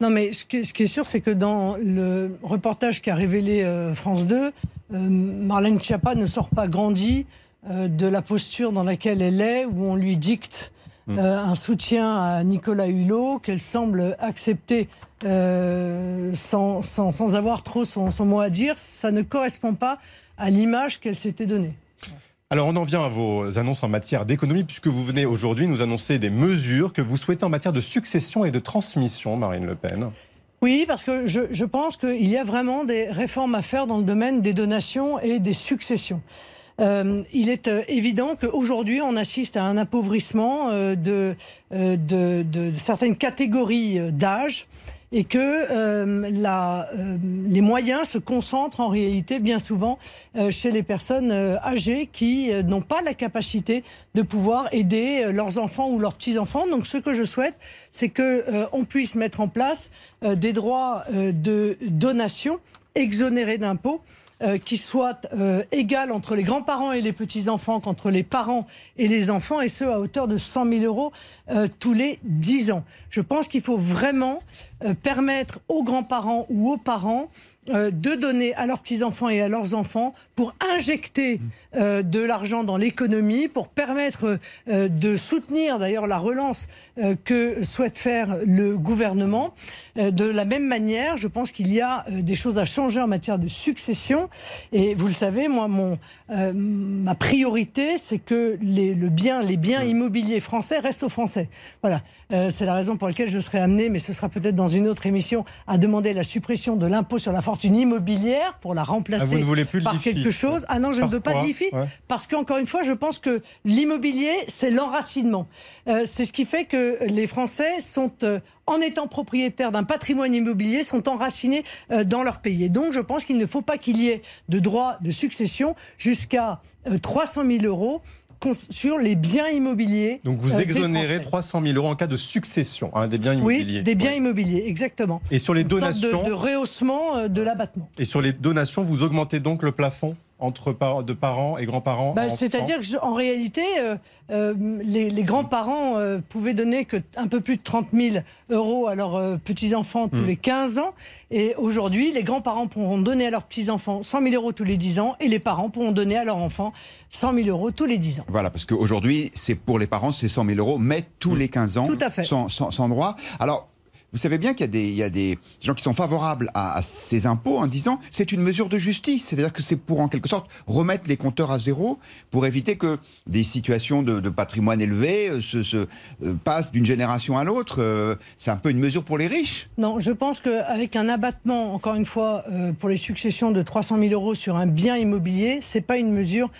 Non, mais ce qui, est sûr, c'est que dans le reportage qu'a révélé euh, France 2, euh, Marlène Schiappa ne sort pas grandie euh, de la posture dans laquelle elle est, où on lui dicte hmm. un soutien à Nicolas Hulot, qu'elle semble accepter sans, sans, avoir trop son, son mot à dire. Ça ne correspond pas à l'image qu'elle s'était donnée. Alors on en vient à vos annonces en matière d'économie, puisque vous venez aujourd'hui nous annoncer des mesures que vous souhaitez en matière de succession et de transmission, Marine Le Pen. Oui, parce que je, pense qu'il y a vraiment des réformes à faire dans le domaine des donations et des successions. Euh, il est euh, évident qu'aujourd'hui, on assiste à un appauvrissement euh, de, de, certaines catégories d'âge et que euh, euh, les moyens se concentrent en réalité bien souvent euh, chez les personnes âgées qui n'ont pas la capacité de pouvoir aider leurs enfants ou leurs petits-enfants. Donc ce que je souhaite, c'est que on puisse mettre en place des droits de donation exonérés d'impôts euh, qui soit euh, égal entre les grands-parents et les petits-enfants qu'entre les parents et les enfants, et ce à hauteur de 100 000 euros euh, tous les 10 ans. Je pense qu'il faut vraiment permettre aux grands-parents ou aux parents de donner à leurs petits-enfants et à leurs enfants pour injecter de l'argent dans l'économie, pour permettre de soutenir d'ailleurs la relance que souhaite faire le gouvernement. de la même manière, je pense qu'il y a des choses à changer en matière de succession. Et vous le savez, moi, mon, euh, ma priorité, c'est que les, le bien, les biens immobiliers français restent aux Français. Voilà. Euh, c'est la raison pour laquelle je serai amené, mais ce sera peut-être dans une autre émission, à demander la suppression de l'impôt sur la fortune immobilière pour la remplacer Ah, voulez plus par quelque chose. Ah non, je ne veux pas de l'IFI Ouais. parce qu'encore une fois, je pense que l'immobilier, c'est l'enracinement. Euh, c'est ce qui fait que les Français sont, euh, en étant propriétaires d'un patrimoine immobilier, sont enracinés euh, dans leur pays. Et donc, je pense qu'il ne faut pas qu'il y ait de droit de succession jusqu'à euh, 300 000 euros sur les biens immobiliers. Donc vous euh, exonérez Français. 300 000 euros en cas de succession hein, des biens Oui, immobiliers. des biens Ouais. immobiliers, exactement. Et sur les Une sorte de, donations, de rehaussement euh, de l'abattement. et sur les donations, vous augmentez donc le plafond? Entre par- de parents et grands-parents. Bah, C'est-à-dire qu'en réalité, euh, euh, les, les grands-parents euh, pouvaient donner que un peu plus de 30 000 euros à leurs euh, petits-enfants tous Hmm. les 15 ans. Et aujourd'hui, les grands-parents pourront donner à leurs petits-enfants 100 000 euros tous les 10 ans et les parents pourront donner à leurs enfants 100 000 euros tous les 10 ans. Voilà, parce qu'aujourd'hui, c'est pour les parents, c'est 100 000 euros, mais tous les 15 ans, Tout à fait. Sans, sans- sans droit. Alors, vous savez bien qu'il y a des, gens qui sont favorables à, ces impôts en disant c'est une mesure de justice, c'est-à-dire que c'est pour en quelque sorte remettre les compteurs à zéro pour éviter que des situations de, patrimoine élevé euh, se, euh, passent d'une génération à l'autre. Euh, c'est un peu une mesure pour les riches. Non, je pense qu'avec un abattement, encore une fois, pour les successions de 300 000 euros sur un bien immobilier, c'est pas une mesure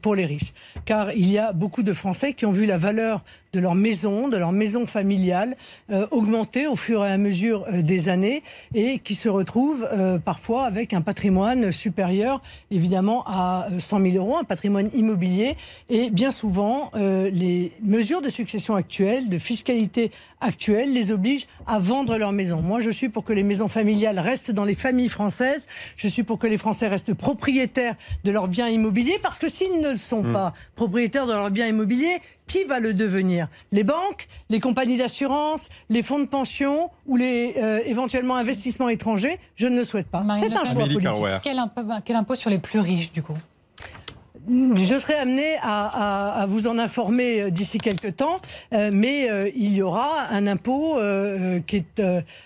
pour les riches. Car il y a beaucoup de Français qui ont vu la valeur de leur maison, de leur maison familiale, euh, augmenter au fur et à mesure euh, des années et qui se retrouvent euh, parfois avec un patrimoine supérieur, évidemment, à euh, 100 000 euros, un patrimoine immobilier. Et bien souvent, euh, les mesures de succession actuelles, de fiscalité actuelle, les obligent à vendre leur maison. Moi, je suis pour que les maisons familiales restent dans les familles françaises. Je suis pour que les Français restent propriétaires de leurs biens immobiliers, parce que s'ils ne le sont pas propriétaires de leurs biens immobiliers, qui va le devenir? Les banques, les compagnies d'assurance, les fonds de pension ou les euh, éventuellement investissements étrangers? Je ne le souhaite pas. C'est un choix politique. Carrouer. Quel impôt, quel impôt sur les plus riches, du coup? Je serai amené à, à- à vous en informer euh, d'ici quelques temps, euh, mais euh, il y aura un impôt euh, qui est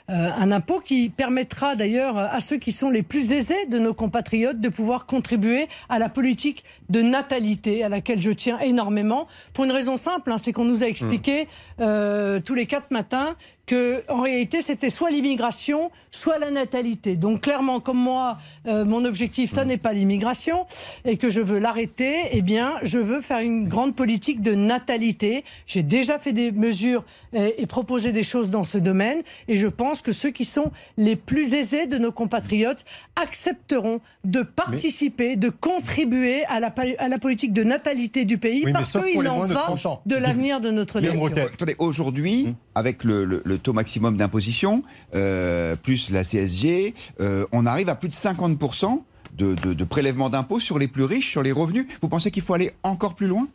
un impôt qui permettra d'ailleurs à ceux qui sont les plus aisés de nos compatriotes de pouvoir contribuer à la politique de natalité à laquelle je tiens énormément pour une raison simple, hein, c'est qu'on nous a expliqué euh, tous les quatre matins que en réalité c'était soit l'immigration, soit la natalité. Donc clairement, comme moi, mon objectif, ça n'est pas l'immigration et que je veux l'arrêter. Eh bien, je veux faire une grande politique de natalité. J'ai déjà fait des mesures euh, et proposé des choses dans ce domaine, et je pense que ceux qui sont les plus aisés de nos compatriotes accepteront de participer, de contribuer à la, pa- à la politique de natalité du pays, Oui, parce qu'il en de va 30 ans. de l'avenir de notre nation. Attendez, aujourd'hui, avec le, le- le taux maximum d'imposition, euh, plus la CSG, euh, on arrive à plus de 50% de, de, de prélèvement d'impôts sur les plus riches, sur les revenus. Vous pensez qu'il faut aller encore plus loin?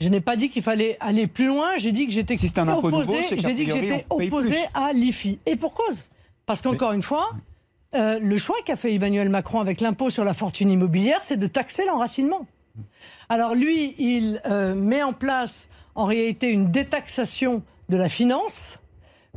Je n'ai pas dit qu'il fallait aller plus loin, j'ai dit que j'étais Si c'est un impôt opposé, j'ai dit que priori, j'étais opposé à l'IFI. Et pour cause. Parce qu'encore une fois, euh, le choix qu'a fait Emmanuel Macron avec l'impôt sur la fortune immobilière, c'est de taxer l'enracinement. Alors lui, il euh, met en place en réalité une détaxation de la finance.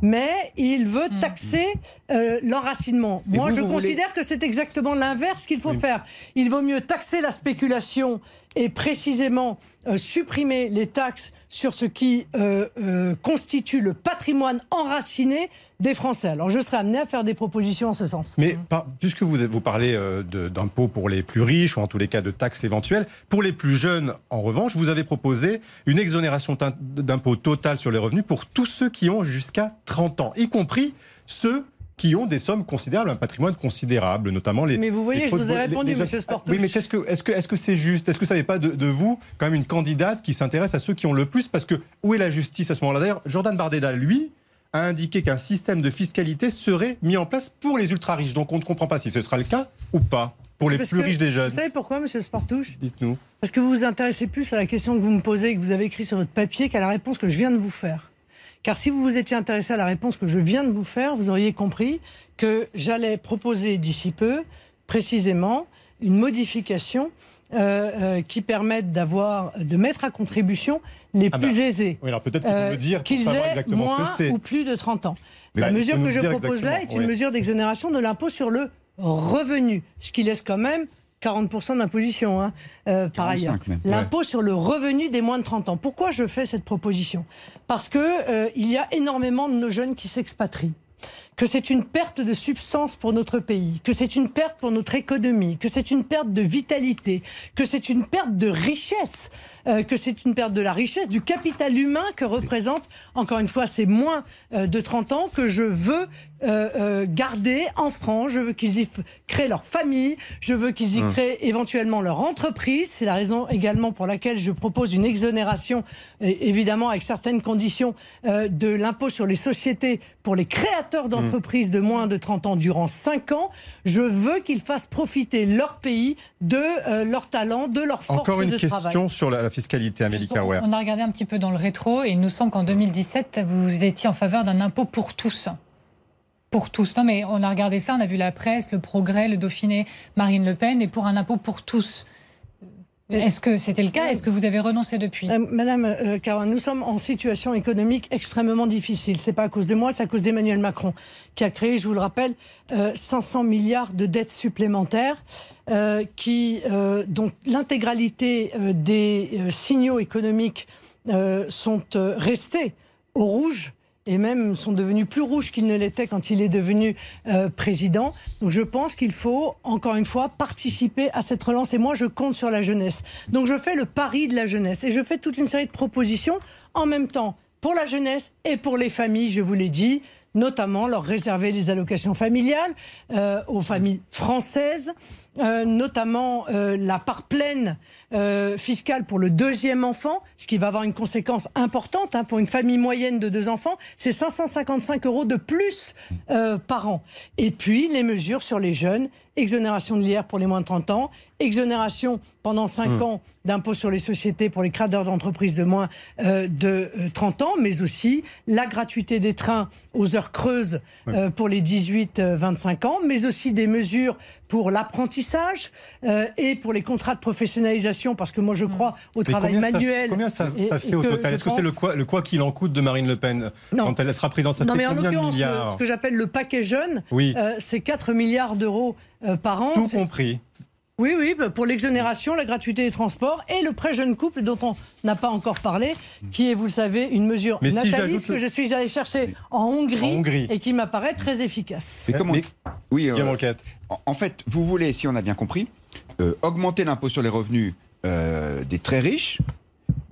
Mais il veut taxer euh, l'enracinement. Moi, vous, je vous voulez- considère que c'est exactement l'inverse qu'il faut faire. Il vaut mieux taxer la spéculation et précisément euh, supprimer les taxes sur ce qui euh, euh, constitue le patrimoine enraciné des Français. Alors je serai amené à faire des propositions en ce sens. Mais par- puisque vous, vous parlez euh, d'impôts pour les plus riches, ou en tous les cas de taxes éventuelles, pour les plus jeunes, en revanche, vous avez proposé une exonération d'impôts totale sur les revenus pour tous ceux qui ont jusqu'à 30 ans, y compris ceux qui ont des sommes considérables, un patrimoine considérable, notamment les. Mais vous voyez, les je vous ai répondu, les- monsieur Sportouche. Oui, mais est-ce que est-ce que est-ce que c'est juste? Est-ce que ça n'est pas de, de vous quand même une candidate qui s'intéresse à ceux qui ont le plus? Parce que où est la justice à ce moment-là? D'ailleurs, Jordan Bardella, lui, a indiqué qu'un système de fiscalité serait mis en place pour les ultra riches. Donc on ne comprend pas si ce sera le cas ou pas pour les plus que- riches des jeunes. Vous savez pourquoi, monsieur Sportouche Dites-nous. Parce que vous vous intéressez plus à la question que vous me posez et que vous avez écrite sur votre papier qu'à la réponse que je viens de vous faire. Car si vous vous étiez intéressé à la réponse que je viens de vous faire, vous auriez compris que j'allais proposer d'ici peu, précisément, une modification euh, euh, qui permette d'avoir, de mettre à contribution les Ah plus bah, aisés. Oui, alors peut-être que vous Euh, me dire pour qu'ils aient exactement ce moins que c'est. ou plus de 30 ans. Mais la bah, mesure que je propose là est une oui. mesure d'exonération de l'impôt sur le revenu, ce qui laisse quand même 40% d'imposition, hein, euh, par 45 ailleurs. L'impôt sur le revenu des moins de 30 ans. Pourquoi je fais cette proposition? Parce que euh, il y a énormément de nos jeunes qui s'expatrient. Que c'est une perte de substance pour notre pays, que c'est une perte pour notre économie, que c'est une perte de vitalité, que c'est une perte de richesse, euh, que c'est une perte de la richesse, du capital humain que représente, encore une fois, ces moins euh, de 30 ans que je veux euh, euh, garder en France. Je veux qu'ils y créent leur famille, je veux qu'ils y Hum. créent éventuellement leur entreprise. C'est la raison également pour laquelle je propose une exonération, évidemment avec certaines conditions, euh, de l'impôt sur les sociétés pour les créateurs Hum. d'entreprises de moins de 30 ans durant 5 ans. Je veux qu'ils fassent profiter leur pays de euh, leur talent, de leur force Encore une de question travail. sur la, la fiscalité, Amélie Carwer. On a regardé un petit peu dans le rétro et il nous semble qu'en 2017, vous étiez en faveur d'un impôt pour tous. Pour tous. Non, mais on a regardé ça, on a vu la presse, le Progrès, le Dauphiné, Marine Le Pen, et pour un impôt pour tous. Est-ce que c'était le cas? Est-ce que vous avez renoncé depuis? Euh, Madame euh, Caron, nous sommes en situation économique extrêmement difficile. C'est pas à cause de moi, c'est à cause d'Emmanuel Macron, qui a créé, je vous le rappelle, euh, 500 milliards de dettes supplémentaires, euh, qui euh, donc l'intégralité euh, des euh, signaux économiques euh, sont euh, restés au rouge et même sont devenus plus rouges qu'ils ne l'étaient quand il est devenu euh, président. Donc je pense qu'il faut, encore une fois, participer à cette relance. Et moi, je compte sur la jeunesse. Donc je fais le pari de la jeunesse. Et je fais toute une série de propositions en même temps pour la jeunesse et pour les familles, je vous l'ai dit notamment leur réserver les allocations familiales euh, aux familles françaises, euh, notamment euh, la part pleine fiscale pour le deuxième enfant, ce qui va avoir une conséquence importante hein, pour une famille moyenne de deux enfants, c'est 555 euros de plus par an. Et puis les mesures sur les jeunes, exonération de l'IR pour les moins de 30 ans, exonération pendant 5 ans d'impôt sur les sociétés pour les créateurs d'entreprises de moins euh, de euh, 30 ans, mais aussi la gratuité des trains aux heures creuses euh, pour les 18-25 ans, mais aussi des mesures pour l'apprentissage euh, et pour les contrats de professionnalisation, parce que moi je crois au Mais travail combien ça- manuel. combien ça, et- ça et fait au que total Est-ce que c'est le pense- quoi, le quoi qu'il en coûte de Marine Le Pen Non. quand elle sera présidente Ça non, fait mais en combien l'occurrence, ce que j'appelle le paquet jeune, Oui. euh, c'est 4 milliards d'euros euh, par an. Tout compris. Oui, oui, bah, pour l'exonération, la gratuité des transports et le prêt jeune couple dont on n'a pas encore parlé, qui est, vous le savez, une mesure Mais si nataliste le- que je suis allé chercher en Hongrie, En Hongrie. et qui m'apparaît très efficace. Mais comment Mais- Oui, euh, en fait, vous voulez, si on a bien compris, euh, augmenter l'impôt sur les revenus euh, des très riches,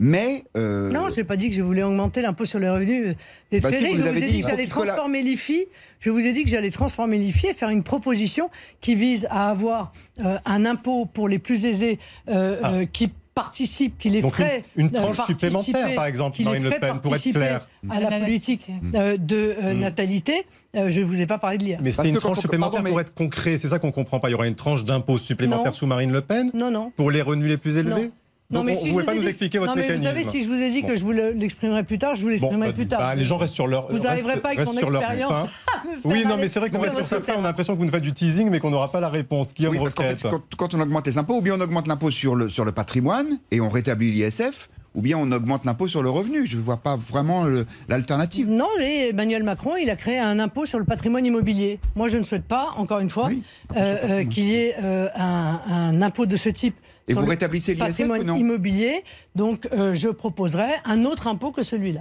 mais euh, Non, je n'ai pas dit que je voulais augmenter l'impôt sur les revenus des Bah très si, vous riches. Je vous ai dit, que j'allais transformer l'IFI. Je vous ai dit que j'allais transformer l'IFI et faire une proposition qui vise à avoir euh, un impôt pour les plus aisés euh, Ah. euh, qui participent, qui les Donc ferait une- une tranche supplémentaire, par exemple, Marine Le Pen, pour être participer clair. à la politique natalité. euh, de euh, Mm. natalité. Euh, je ne vous ai pas parlé de l'IA. Mais c'est une tranche on- supplémentaire pardon, mais- pour être concret. C'est ça qu'on comprend pas. Il y aura une tranche d'impôt supplémentaire Non. sous Marine Le Pen Non, non. pour les revenus les plus élevés. Non. Non, Donc, mais on- si vous je pouvez vous pas ai nous dit- expliquer votre non, mais mécanisme. Vous savez, si je vous ai dit Bon. que je vous le- l'exprimerai plus tard, je vous l'exprimerai plus tard. bah, les gens restent sur leur. Vous n'arriverez pas avec mon expérience faim. à me faire Oui, non, mais c'est vrai qu'on reste sur ce fait. On a l'impression que vous nous faites du teasing, mais qu'on n'aura pas la réponse. Guillaume oui, parce qu'en Roquette. fait, quand, quand on augmente les impôts, ou bien on augmente l'impôt sur le, sur le patrimoine et on rétablit l'ISF, ou bien on augmente l'impôt sur le revenu. Je ne vois pas vraiment l'alternative. Non, et Emmanuel Macron, il a créé un impôt sur le patrimoine immobilier. Moi, je ne souhaite pas, encore une fois, Oui, euh, euh, qu'il y ait euh, un, un impôt de ce type. Et vous rétablissez l'ISF ou non immobilier. Donc, euh, je proposerai un autre impôt que celui-là.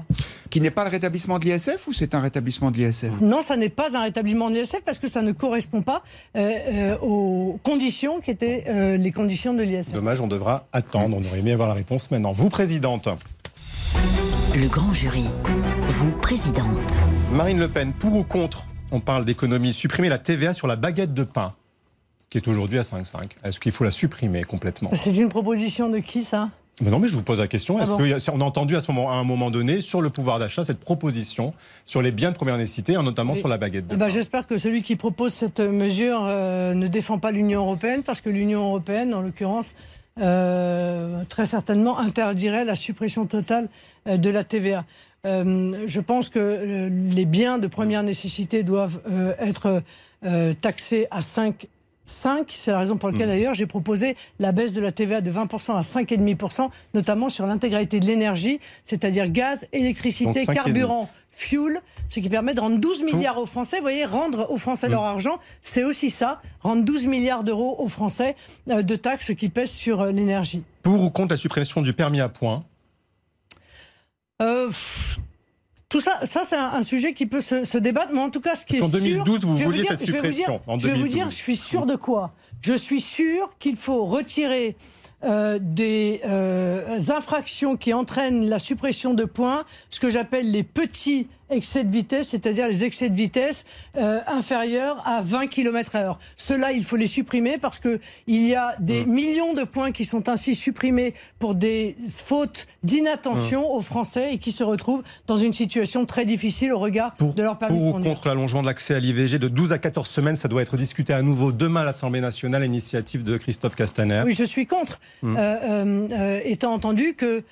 Qui n'est pas le rétablissement de l'ISF ou c'est un rétablissement de l'ISF? Non, ça n'est pas un rétablissement de l'ISF parce que ça ne correspond pas euh, euh, aux conditions qui étaient euh, les conditions de l'ISF. Dommage, on devra attendre. On aurait aimé avoir la réponse maintenant. Vous, présidente. Le grand jury. Vous, présidente. Marine Le Pen, pour ou contre? On parle d'économie. Supprimer la TVA sur la baguette de pain, qui est aujourd'hui à 5,5. Est-ce qu'il faut la supprimer complètement? C'est une proposition de qui, ça? Mais non, mais je vous pose la question. Ah qu'on a entendu à, ce moment, à un moment donné sur le pouvoir d'achat cette proposition sur les biens de première nécessité, hein, notamment sur la baguette de Eh ben, J'espère que celui qui propose cette mesure euh, ne défend pas l'Union européenne, parce que l'Union européenne, en l'occurrence, euh, très certainement interdirait la suppression totale euh, de la TVA. Je pense que les biens de première nécessité doivent être taxés à 5 5. C'est la raison pour laquelle, mmh. d'ailleurs, j'ai proposé la baisse de la TVA de 20% à 5,5%, notamment sur l'intégralité de l'énergie, c'est-à-dire gaz, électricité, carburant, fuel, ce qui permet de rendre 12 milliards aux Français. Vous voyez, rendre aux Français leur mmh. argent, c'est aussi ça, rendre 12 milliards d'euros aux Français euh, de taxes qui pèsent sur euh, l'énergie. Pour ou contre la suppression du permis à points euh, tout ça, ça c'est un, sujet qui peut se, débattre, mais en tout cas, ce qui est sûr... En 2012, vous vouliez cette suppression. Je vais vous dire, je suis sûr de quoi? Je suis sûr qu'il faut retirer euh, des euh, infractions qui entraînent la suppression de points, ce que j'appelle les petits excès de vitesse, c'est-à-dire les excès de vitesse euh, inférieurs à 20 km h Cela, il faut les supprimer parce que il y a des mmh. millions de points qui sont ainsi supprimés pour des fautes d'inattention mmh. aux Français et qui se retrouvent dans une situation très difficile au regard de leur permis pour ou contre l'allongement de l'accès à l'IVG de 12 à 14 semaines, ça doit être discuté à nouveau demain à l'Assemblée nationale, initiative de Christophe Castaner. Oui, je suis contre, mmh. euh, euh, euh, étant entendu que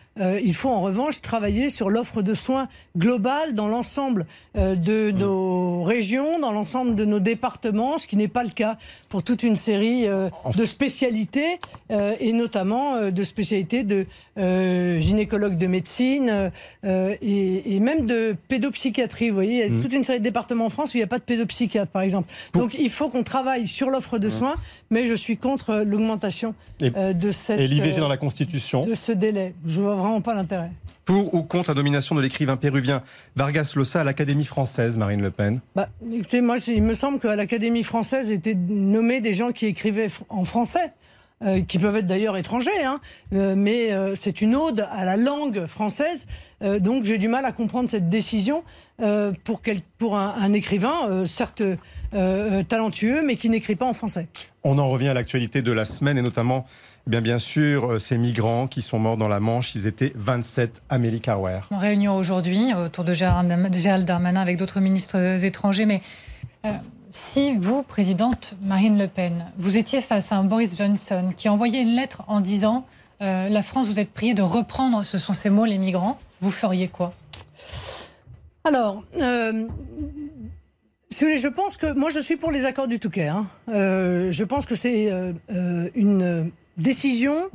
il faut en revanche travailler sur l'offre de soins globale dans l'ensemble l'ensemble euh, de mm. nos régions, dans l'ensemble de nos départements, ce qui n'est pas le cas pour toute une série euh, de spécialités, euh, et notamment de spécialités de gynécologues de médecine et, même de pédopsychiatrie. Vous voyez, il y a mm. toute une série de départements en France où il n'y a pas de pédopsychiatre, par exemple. Donc il faut qu'on travaille sur l'offre de mm. soins, mais je suis contre l'augmentation de cette... Et l'IVG dans la Constitution De ce délai. Je vois vraiment pas l'intérêt. Pour ou contre la domination de l'écrivain péruvien Vargas Llosa à l'Académie française, Marine Le Pen bah, écoutez, moi, il me semble qu'à l'Académie française étaient nommés des gens qui écrivaient en français. Euh, qui peuvent être d'ailleurs étrangers, hein, euh, mais euh, c'est une ode à la langue française. donc j'ai du mal à comprendre cette décision pour, quel, pour un, un écrivain, certes talentueux, mais qui n'écrit pas en français. On en revient à l'actualité de la semaine et notamment eh bien, bien sûr, euh, ces migrants qui sont morts dans la Manche, ils étaient 27 à Mélicaouer. En réunion aujourd'hui autour de Gérald Darmanin avec d'autres ministres étrangers. Mais euh, si vous, présidente Marine Le Pen, vous étiez face à un Boris Johnson qui envoyait une lettre en disant euh, La France, vous êtes priée de reprendre, ce sont ces mots, les migrants, vous feriez quoi? Alors. Si vous voulez, je pense que moi je suis pour les accords du Touquet. Hein. je pense que c'est une décision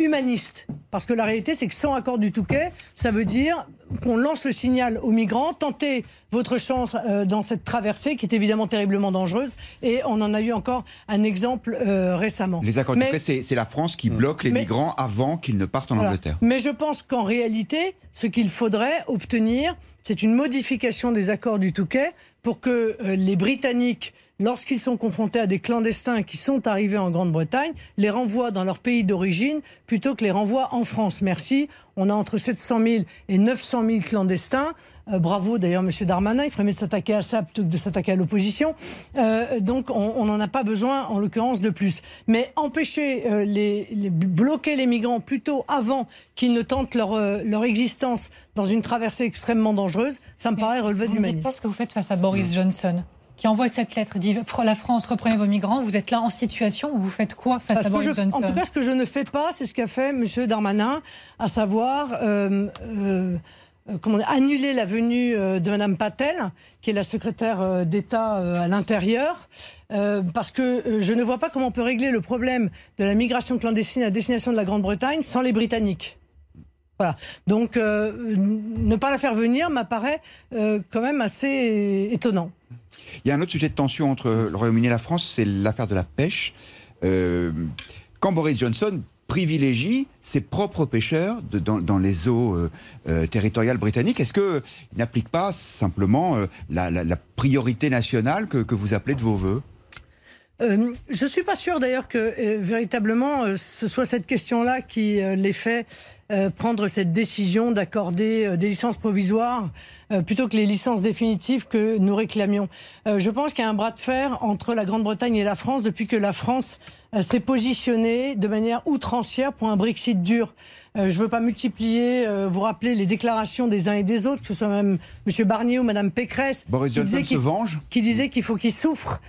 humaniste. Parce que la réalité, c'est que sans accord du Touquet, ça veut dire qu'on lance le signal aux migrants, tentez votre chance euh, dans cette traversée qui est évidemment terriblement dangereuse. Et on en a eu encore un exemple euh, récemment. Les accords du Touquet, c'est la France qui bloque les migrants avant qu'ils ne partent en Angleterre. Mais je pense qu'en réalité, ce qu'il faudrait obtenir, c'est une modification des accords du Touquet pour que euh, les Britanniques lorsqu'ils sont confrontés à des clandestins qui sont arrivés en Grande-Bretagne, les renvoient dans leur pays d'origine plutôt que les renvoient en France. Merci. On a entre 700 000 et 900 000 clandestins. Euh, bravo d'ailleurs, Monsieur Darmanin. Il ferait mieux de s'attaquer à ça plutôt que de s'attaquer à l'opposition. Euh, donc on n'en a pas besoin, en l'occurrence, de plus. Mais empêcher, euh, les, bloquer les migrants plutôt avant qu'ils ne tentent leur, leur existence dans une traversée extrêmement dangereuse, ça me paraît relever de l'humanisme. Qu'est-ce que vous faites face à Boris Johnson qui envoie cette lettre, dit la France, reprenez vos migrants, vous êtes là en situation, vous faites quoi face à Boris Johnson En tout cas, ce que je ne fais pas, c'est ce qu'a fait M. Darmanin, à savoir euh, euh, comment annuler la venue euh, de Mme Patel, qui est la secrétaire d'État à l'intérieur. parce que je ne vois pas comment on peut régler le problème de la migration clandestine à destination de la Grande-Bretagne sans les Britanniques. Voilà. Donc, ne pas la faire venir m'apparaît quand même assez étonnant. Il y a un autre sujet de tension entre le Royaume-Uni et la France, c'est l'affaire de la pêche. Euh, quand Boris Johnson privilégie ses propres pêcheurs dans, les eaux euh, euh, territoriales britanniques. Est-ce qu'il n'applique pas simplement la, priorité nationale que, vous appelez de vos voeux? Je ne suis pas sûr d'ailleurs que véritablement ce soit cette question-là qui les fait euh, prendre cette décision d'accorder euh, des licences provisoires euh, plutôt que les licences définitives que nous réclamions. je pense qu'il y a un bras de fer entre la Grande-Bretagne et la France depuis que la France s'est positionnée de manière outrancière pour un Brexit dur. je ne veux pas multiplier, vous rappeler les déclarations des uns et des autres, que ce soit même M. Barnier ou Mme Pécresse, Boris qui, disait se venge? qui disait qu'il faut qu'il souffre.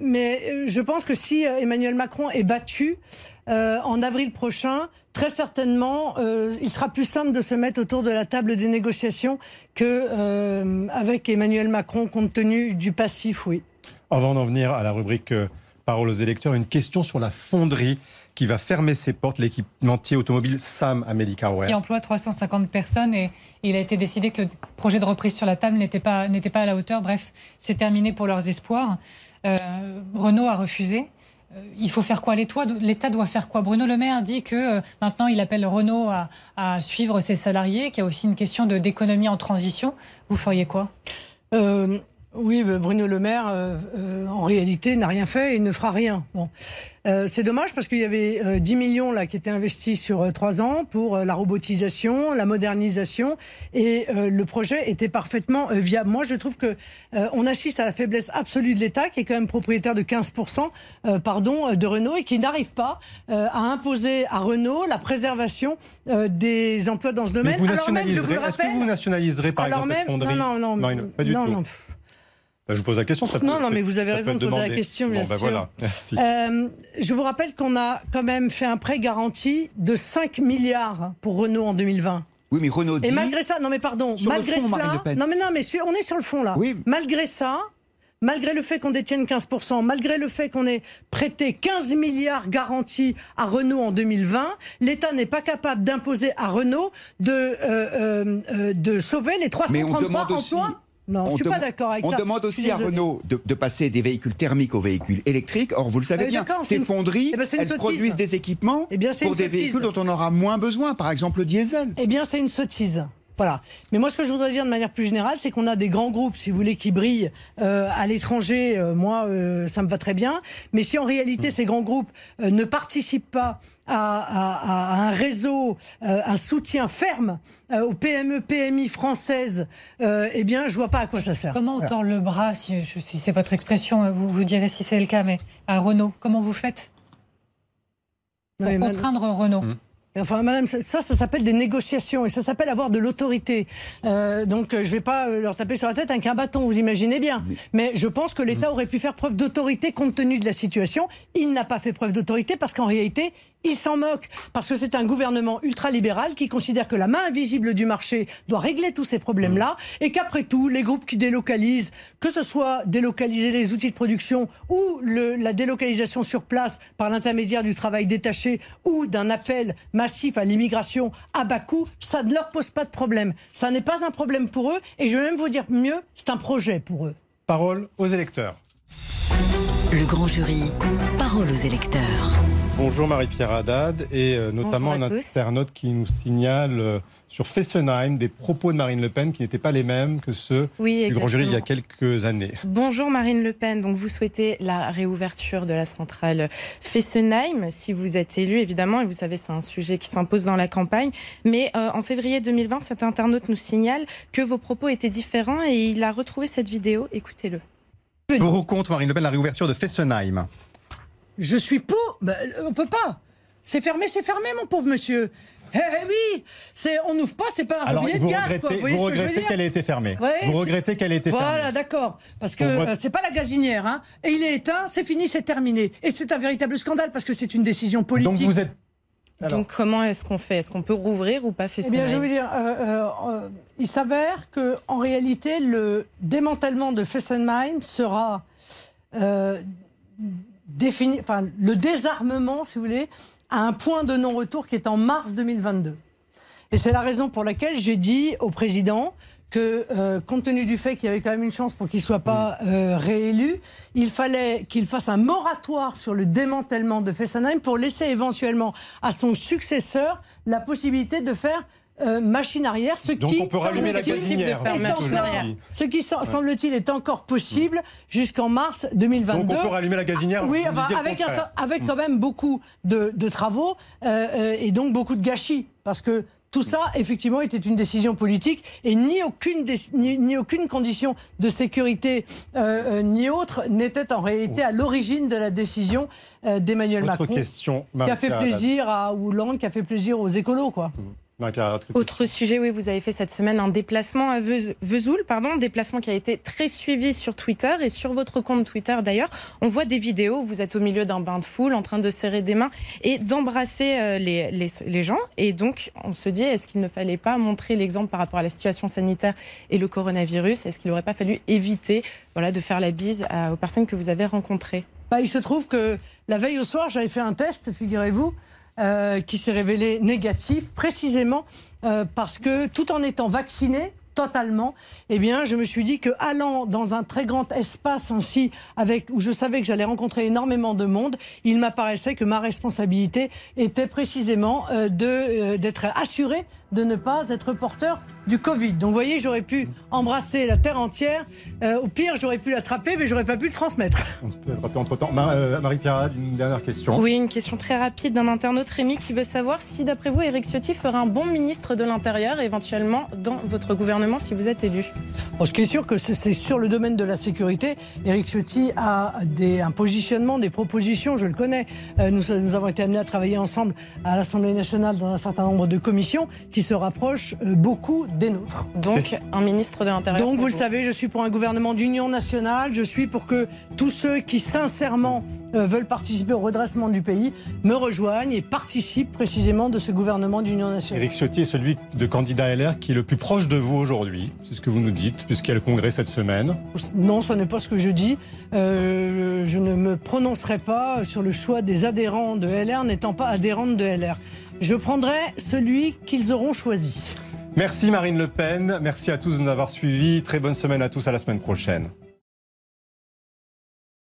mais je pense que si Emmanuel Macron est battu en avril prochain, très certainement, euh, il sera plus simple de se mettre autour de la table des négociations que euh, avec Emmanuel Macron, compte tenu du passif, oui. Avant d'en venir à la rubrique euh, parole aux électeurs, une question sur la fonderie qui va fermer ses portes, l'équipementier automobile Sam America Il emploie 350 personnes et il a été décidé que le projet de reprise sur la table n'était pas, n'était pas à la hauteur. Bref, c'est terminé pour leurs espoirs. Euh, Renault a refusé. Euh, il faut faire quoi? L'État doit faire quoi? Bruno Le Maire dit que euh, maintenant il appelle Renault à, à suivre ses salariés, qu'il y a aussi une question d'économie en transition. Vous feriez quoi? Oui, Bruno Le Maire, euh, euh, en réalité, n'a rien fait et ne fera rien. Bon. Euh, c'est dommage parce qu'il y avait 10 millions là qui étaient investis sur trois ans pour la robotisation, la modernisation et le projet était parfaitement viable. Moi, je trouve que on assiste à la faiblesse absolue de l'État qui est quand même propriétaire de 15% pardon de Renault et qui n'arrive pas à imposer à Renault la préservation des emplois dans ce domaine. vous nationaliserez, est-ce que vous nationaliserez par exemple cette fonderie Non, non, non, pas du tout. Bah, je vous pose la question. Ça non, non, mais vous avez raison de poser la question, bien bah, sûr. Voilà. Euh, je vous rappelle qu'on a quand même fait un prêt garanti de 5 milliards pour Renault en 2020. Oui, mais Renault dit... Et malgré ça, non mais pardon, malgré fond, cela, non mais non mais on est sur le fond là. Oui. Malgré ça, malgré le fait qu'on détienne 15%, malgré le fait qu'on ait prêté 15 milliards garantis à Renault en 2020, l'État n'est pas capable d'imposer à Renault de, euh, euh, euh de sauver les 333 emplois. Non, je ne suis pas d'accord avec on ça. On demande aussi à Renault de, passer des véhicules thermiques aux véhicules électriques. Or, vous le savez euh, bien, ces fonderies, eh ben, elles produisent des équipements eh pour des véhicules dont on aura moins besoin, par exemple le diesel. Eh bien, c'est une sottise. Voilà. Mais moi, ce que je voudrais dire de manière plus générale, c'est qu'on a des grands groupes, si vous voulez, qui brillent euh, à l'étranger. Euh, moi, euh, ça me va très bien. Mais si en réalité ces grands groupes ne participent pas à, un réseau, un soutien ferme aux PME, PMI françaises, eh bien, je vois pas à quoi ça sert. Comment on tord le bras, si, c'est votre expression, vous vous direz si c'est le cas, mais à Renault, comment vous faites? Pour contraindre Renault mmh. Enfin, madame, ça, ça s'appelle des négociations et ça s'appelle avoir de l'autorité. Euh, donc, je vais pas euh, leur taper sur la tête avec un bâton, vous imaginez bien. Mais je pense que l'État aurait pu faire preuve d'autorité compte tenu de la situation. Il n'a pas fait preuve d'autorité parce qu'en réalité, il s'en moque parce que c'est un gouvernement ultralibéral qui considère que la main invisible du marché doit régler tous ces problèmes-là et qu'après tout, les groupes qui délocalisent, que ce soit délocaliser les outils de production ou le, la délocalisation sur place par l'intermédiaire du travail détaché ou d'un appel massif à l'immigration à bas coût, ça ne leur pose pas de problème. Ça n'est pas un problème pour eux et je vais même vous dire mieux, c'est un projet pour eux. Parole aux électeurs. Le grand jury, parole aux électeurs. Bonjour Marie-Pierre Haddad et euh, notamment un internaute qui nous signale euh, sur Fessenheim des propos de Marine Le Pen qui n'étaient pas les mêmes que ceux du grand jury il y a quelques années. Bonjour Marine Le Pen, donc vous souhaitez la réouverture de la centrale Fessenheim si vous êtes élu évidemment et vous savez c'est un sujet qui s'impose dans la campagne mais euh, en février 2020 cet internaute nous signale que vos propos étaient différents et il a retrouvé cette vidéo, écoutez-le. Pour ou contre Marine Le Pen la réouverture de Fessenheim je suis pour. Ben, on peut pas. C'est fermé, c'est fermé, mon pauvre monsieur. Eh, eh oui, c'est on n'ouvre pas, c'est pas un robinet de gaz. Vous, vous regrettez qu'elle ait été fermée. vous regrettez qu'elle ait été fermée. Voilà, d'accord. Parce que euh, c'est pas la gazinière, hein. Et il est éteint, c'est fini, c'est terminé. Et c'est un véritable scandale parce que c'est une décision politique. Donc vous êtes. Donc comment est-ce qu'on fait? Est-ce qu'on peut rouvrir ou pas Eh bien, je veux dire, euh, euh, il s'avère que en réalité, le démantèlement de Fessenheim sera défini, enfin, le désarmement, si vous voulez, à un point de non-retour qui est en mars 2022. Et c'est la raison pour laquelle j'ai dit au président que, euh, compte tenu du fait qu'il y avait quand même une chance pour qu'il ne soit pas euh, réélu, il fallait qu'il fasse un moratoire sur le démantèlement de Fessenheim pour laisser éventuellement à son successeur la possibilité de faire euh, machine arrière, ce Donc qui on peut rallumer la gazinière. ce qui semble-t-il est encore possible jusqu'en mars 2022. Donc on peut rallumer la gazinière. Oui, avec, avec quand même beaucoup de, travaux euh, euh, et donc beaucoup de gâchis, parce que tout ça, effectivement, était une décision politique et ni aucune, ni, aucune condition de sécurité ni autre n'était en réalité à l'origine de la décision d'Emmanuel Macron. Question, qui a fait plaisir à Hollande, qui a fait plaisir aux écolos, quoi. Mmh. Autre sujet, oui, vous avez fait cette semaine un déplacement à Vesoul, pardon, déplacement qui a été très suivi sur Twitter et sur votre compte Twitter d'ailleurs. On voit des vidéos où vous êtes au milieu d'un bain de foule en train de serrer des mains et d'embrasser euh, les, les, gens. Et donc, on se dit, est-ce qu'il ne fallait pas montrer l'exemple par rapport à la situation sanitaire et le coronavirus? Est-ce qu'il n'aurait pas fallu éviter voilà, de faire la bise aux personnes que vous avez rencontrées? Bah, Il se trouve que la veille au soir, j'avais fait un test, figurez-vous, euh, qui s'est révélé négatif, précisément euh, parce que tout en étant vacciné, totalement, eh bien, je me suis dit que allant dans un très grand espace ainsi, avec où je savais que j'allais rencontrer énormément de monde, il m'apparaissait que ma responsabilité était précisément euh, de d'être assuré de ne pas être porteur du Covid. Donc vous voyez, j'aurais pu embrasser la terre entière. Euh, au pire, j'aurais pu l'attraper, mais j'aurais pas pu le transmettre. On peut l'attraper entre temps. Euh, Marie-Pierre, une dernière question. Oui, une question très rapide d'un internaute Rémi qui veut savoir si, d'après vous, Éric Ciotti fera un bon ministre de l'Intérieur, éventuellement dans votre gouvernement si vous êtes élu. Bon, ce qui est sûr que c'est sur le domaine de la sécurité. Éric Ciotti a des, un positionnement, des propositions, je le connais. Euh, nous, nous avons été amenés à travailler ensemble à l'Assemblée nationale dans un certain nombre de commissions qui se rapprochent beaucoup des nôtres. Donc, un ministre de l'Intérieur. Donc, vous le savez, je suis pour un gouvernement d'union nationale. Je suis pour que tous ceux qui, sincèrement, euh, veulent participer au redressement du pays me rejoignent et participent précisément de ce gouvernement d'union nationale. Éric Ciotti est celui de candidat LR qui est le plus proche de vous aujourd'hui. C'est ce que vous nous dites, puisqu'il y a le congrès cette semaine. Non, ce n'est pas ce que je dis. Euh, je ne me prononcerai pas sur le choix des adhérents de LR n'étant pas adhérente de LR. Je prendrai celui qu'ils auront choisi. Merci Marine Le Pen, merci à tous de nous avoir suivis. Très bonne semaine à tous, à la semaine prochaine.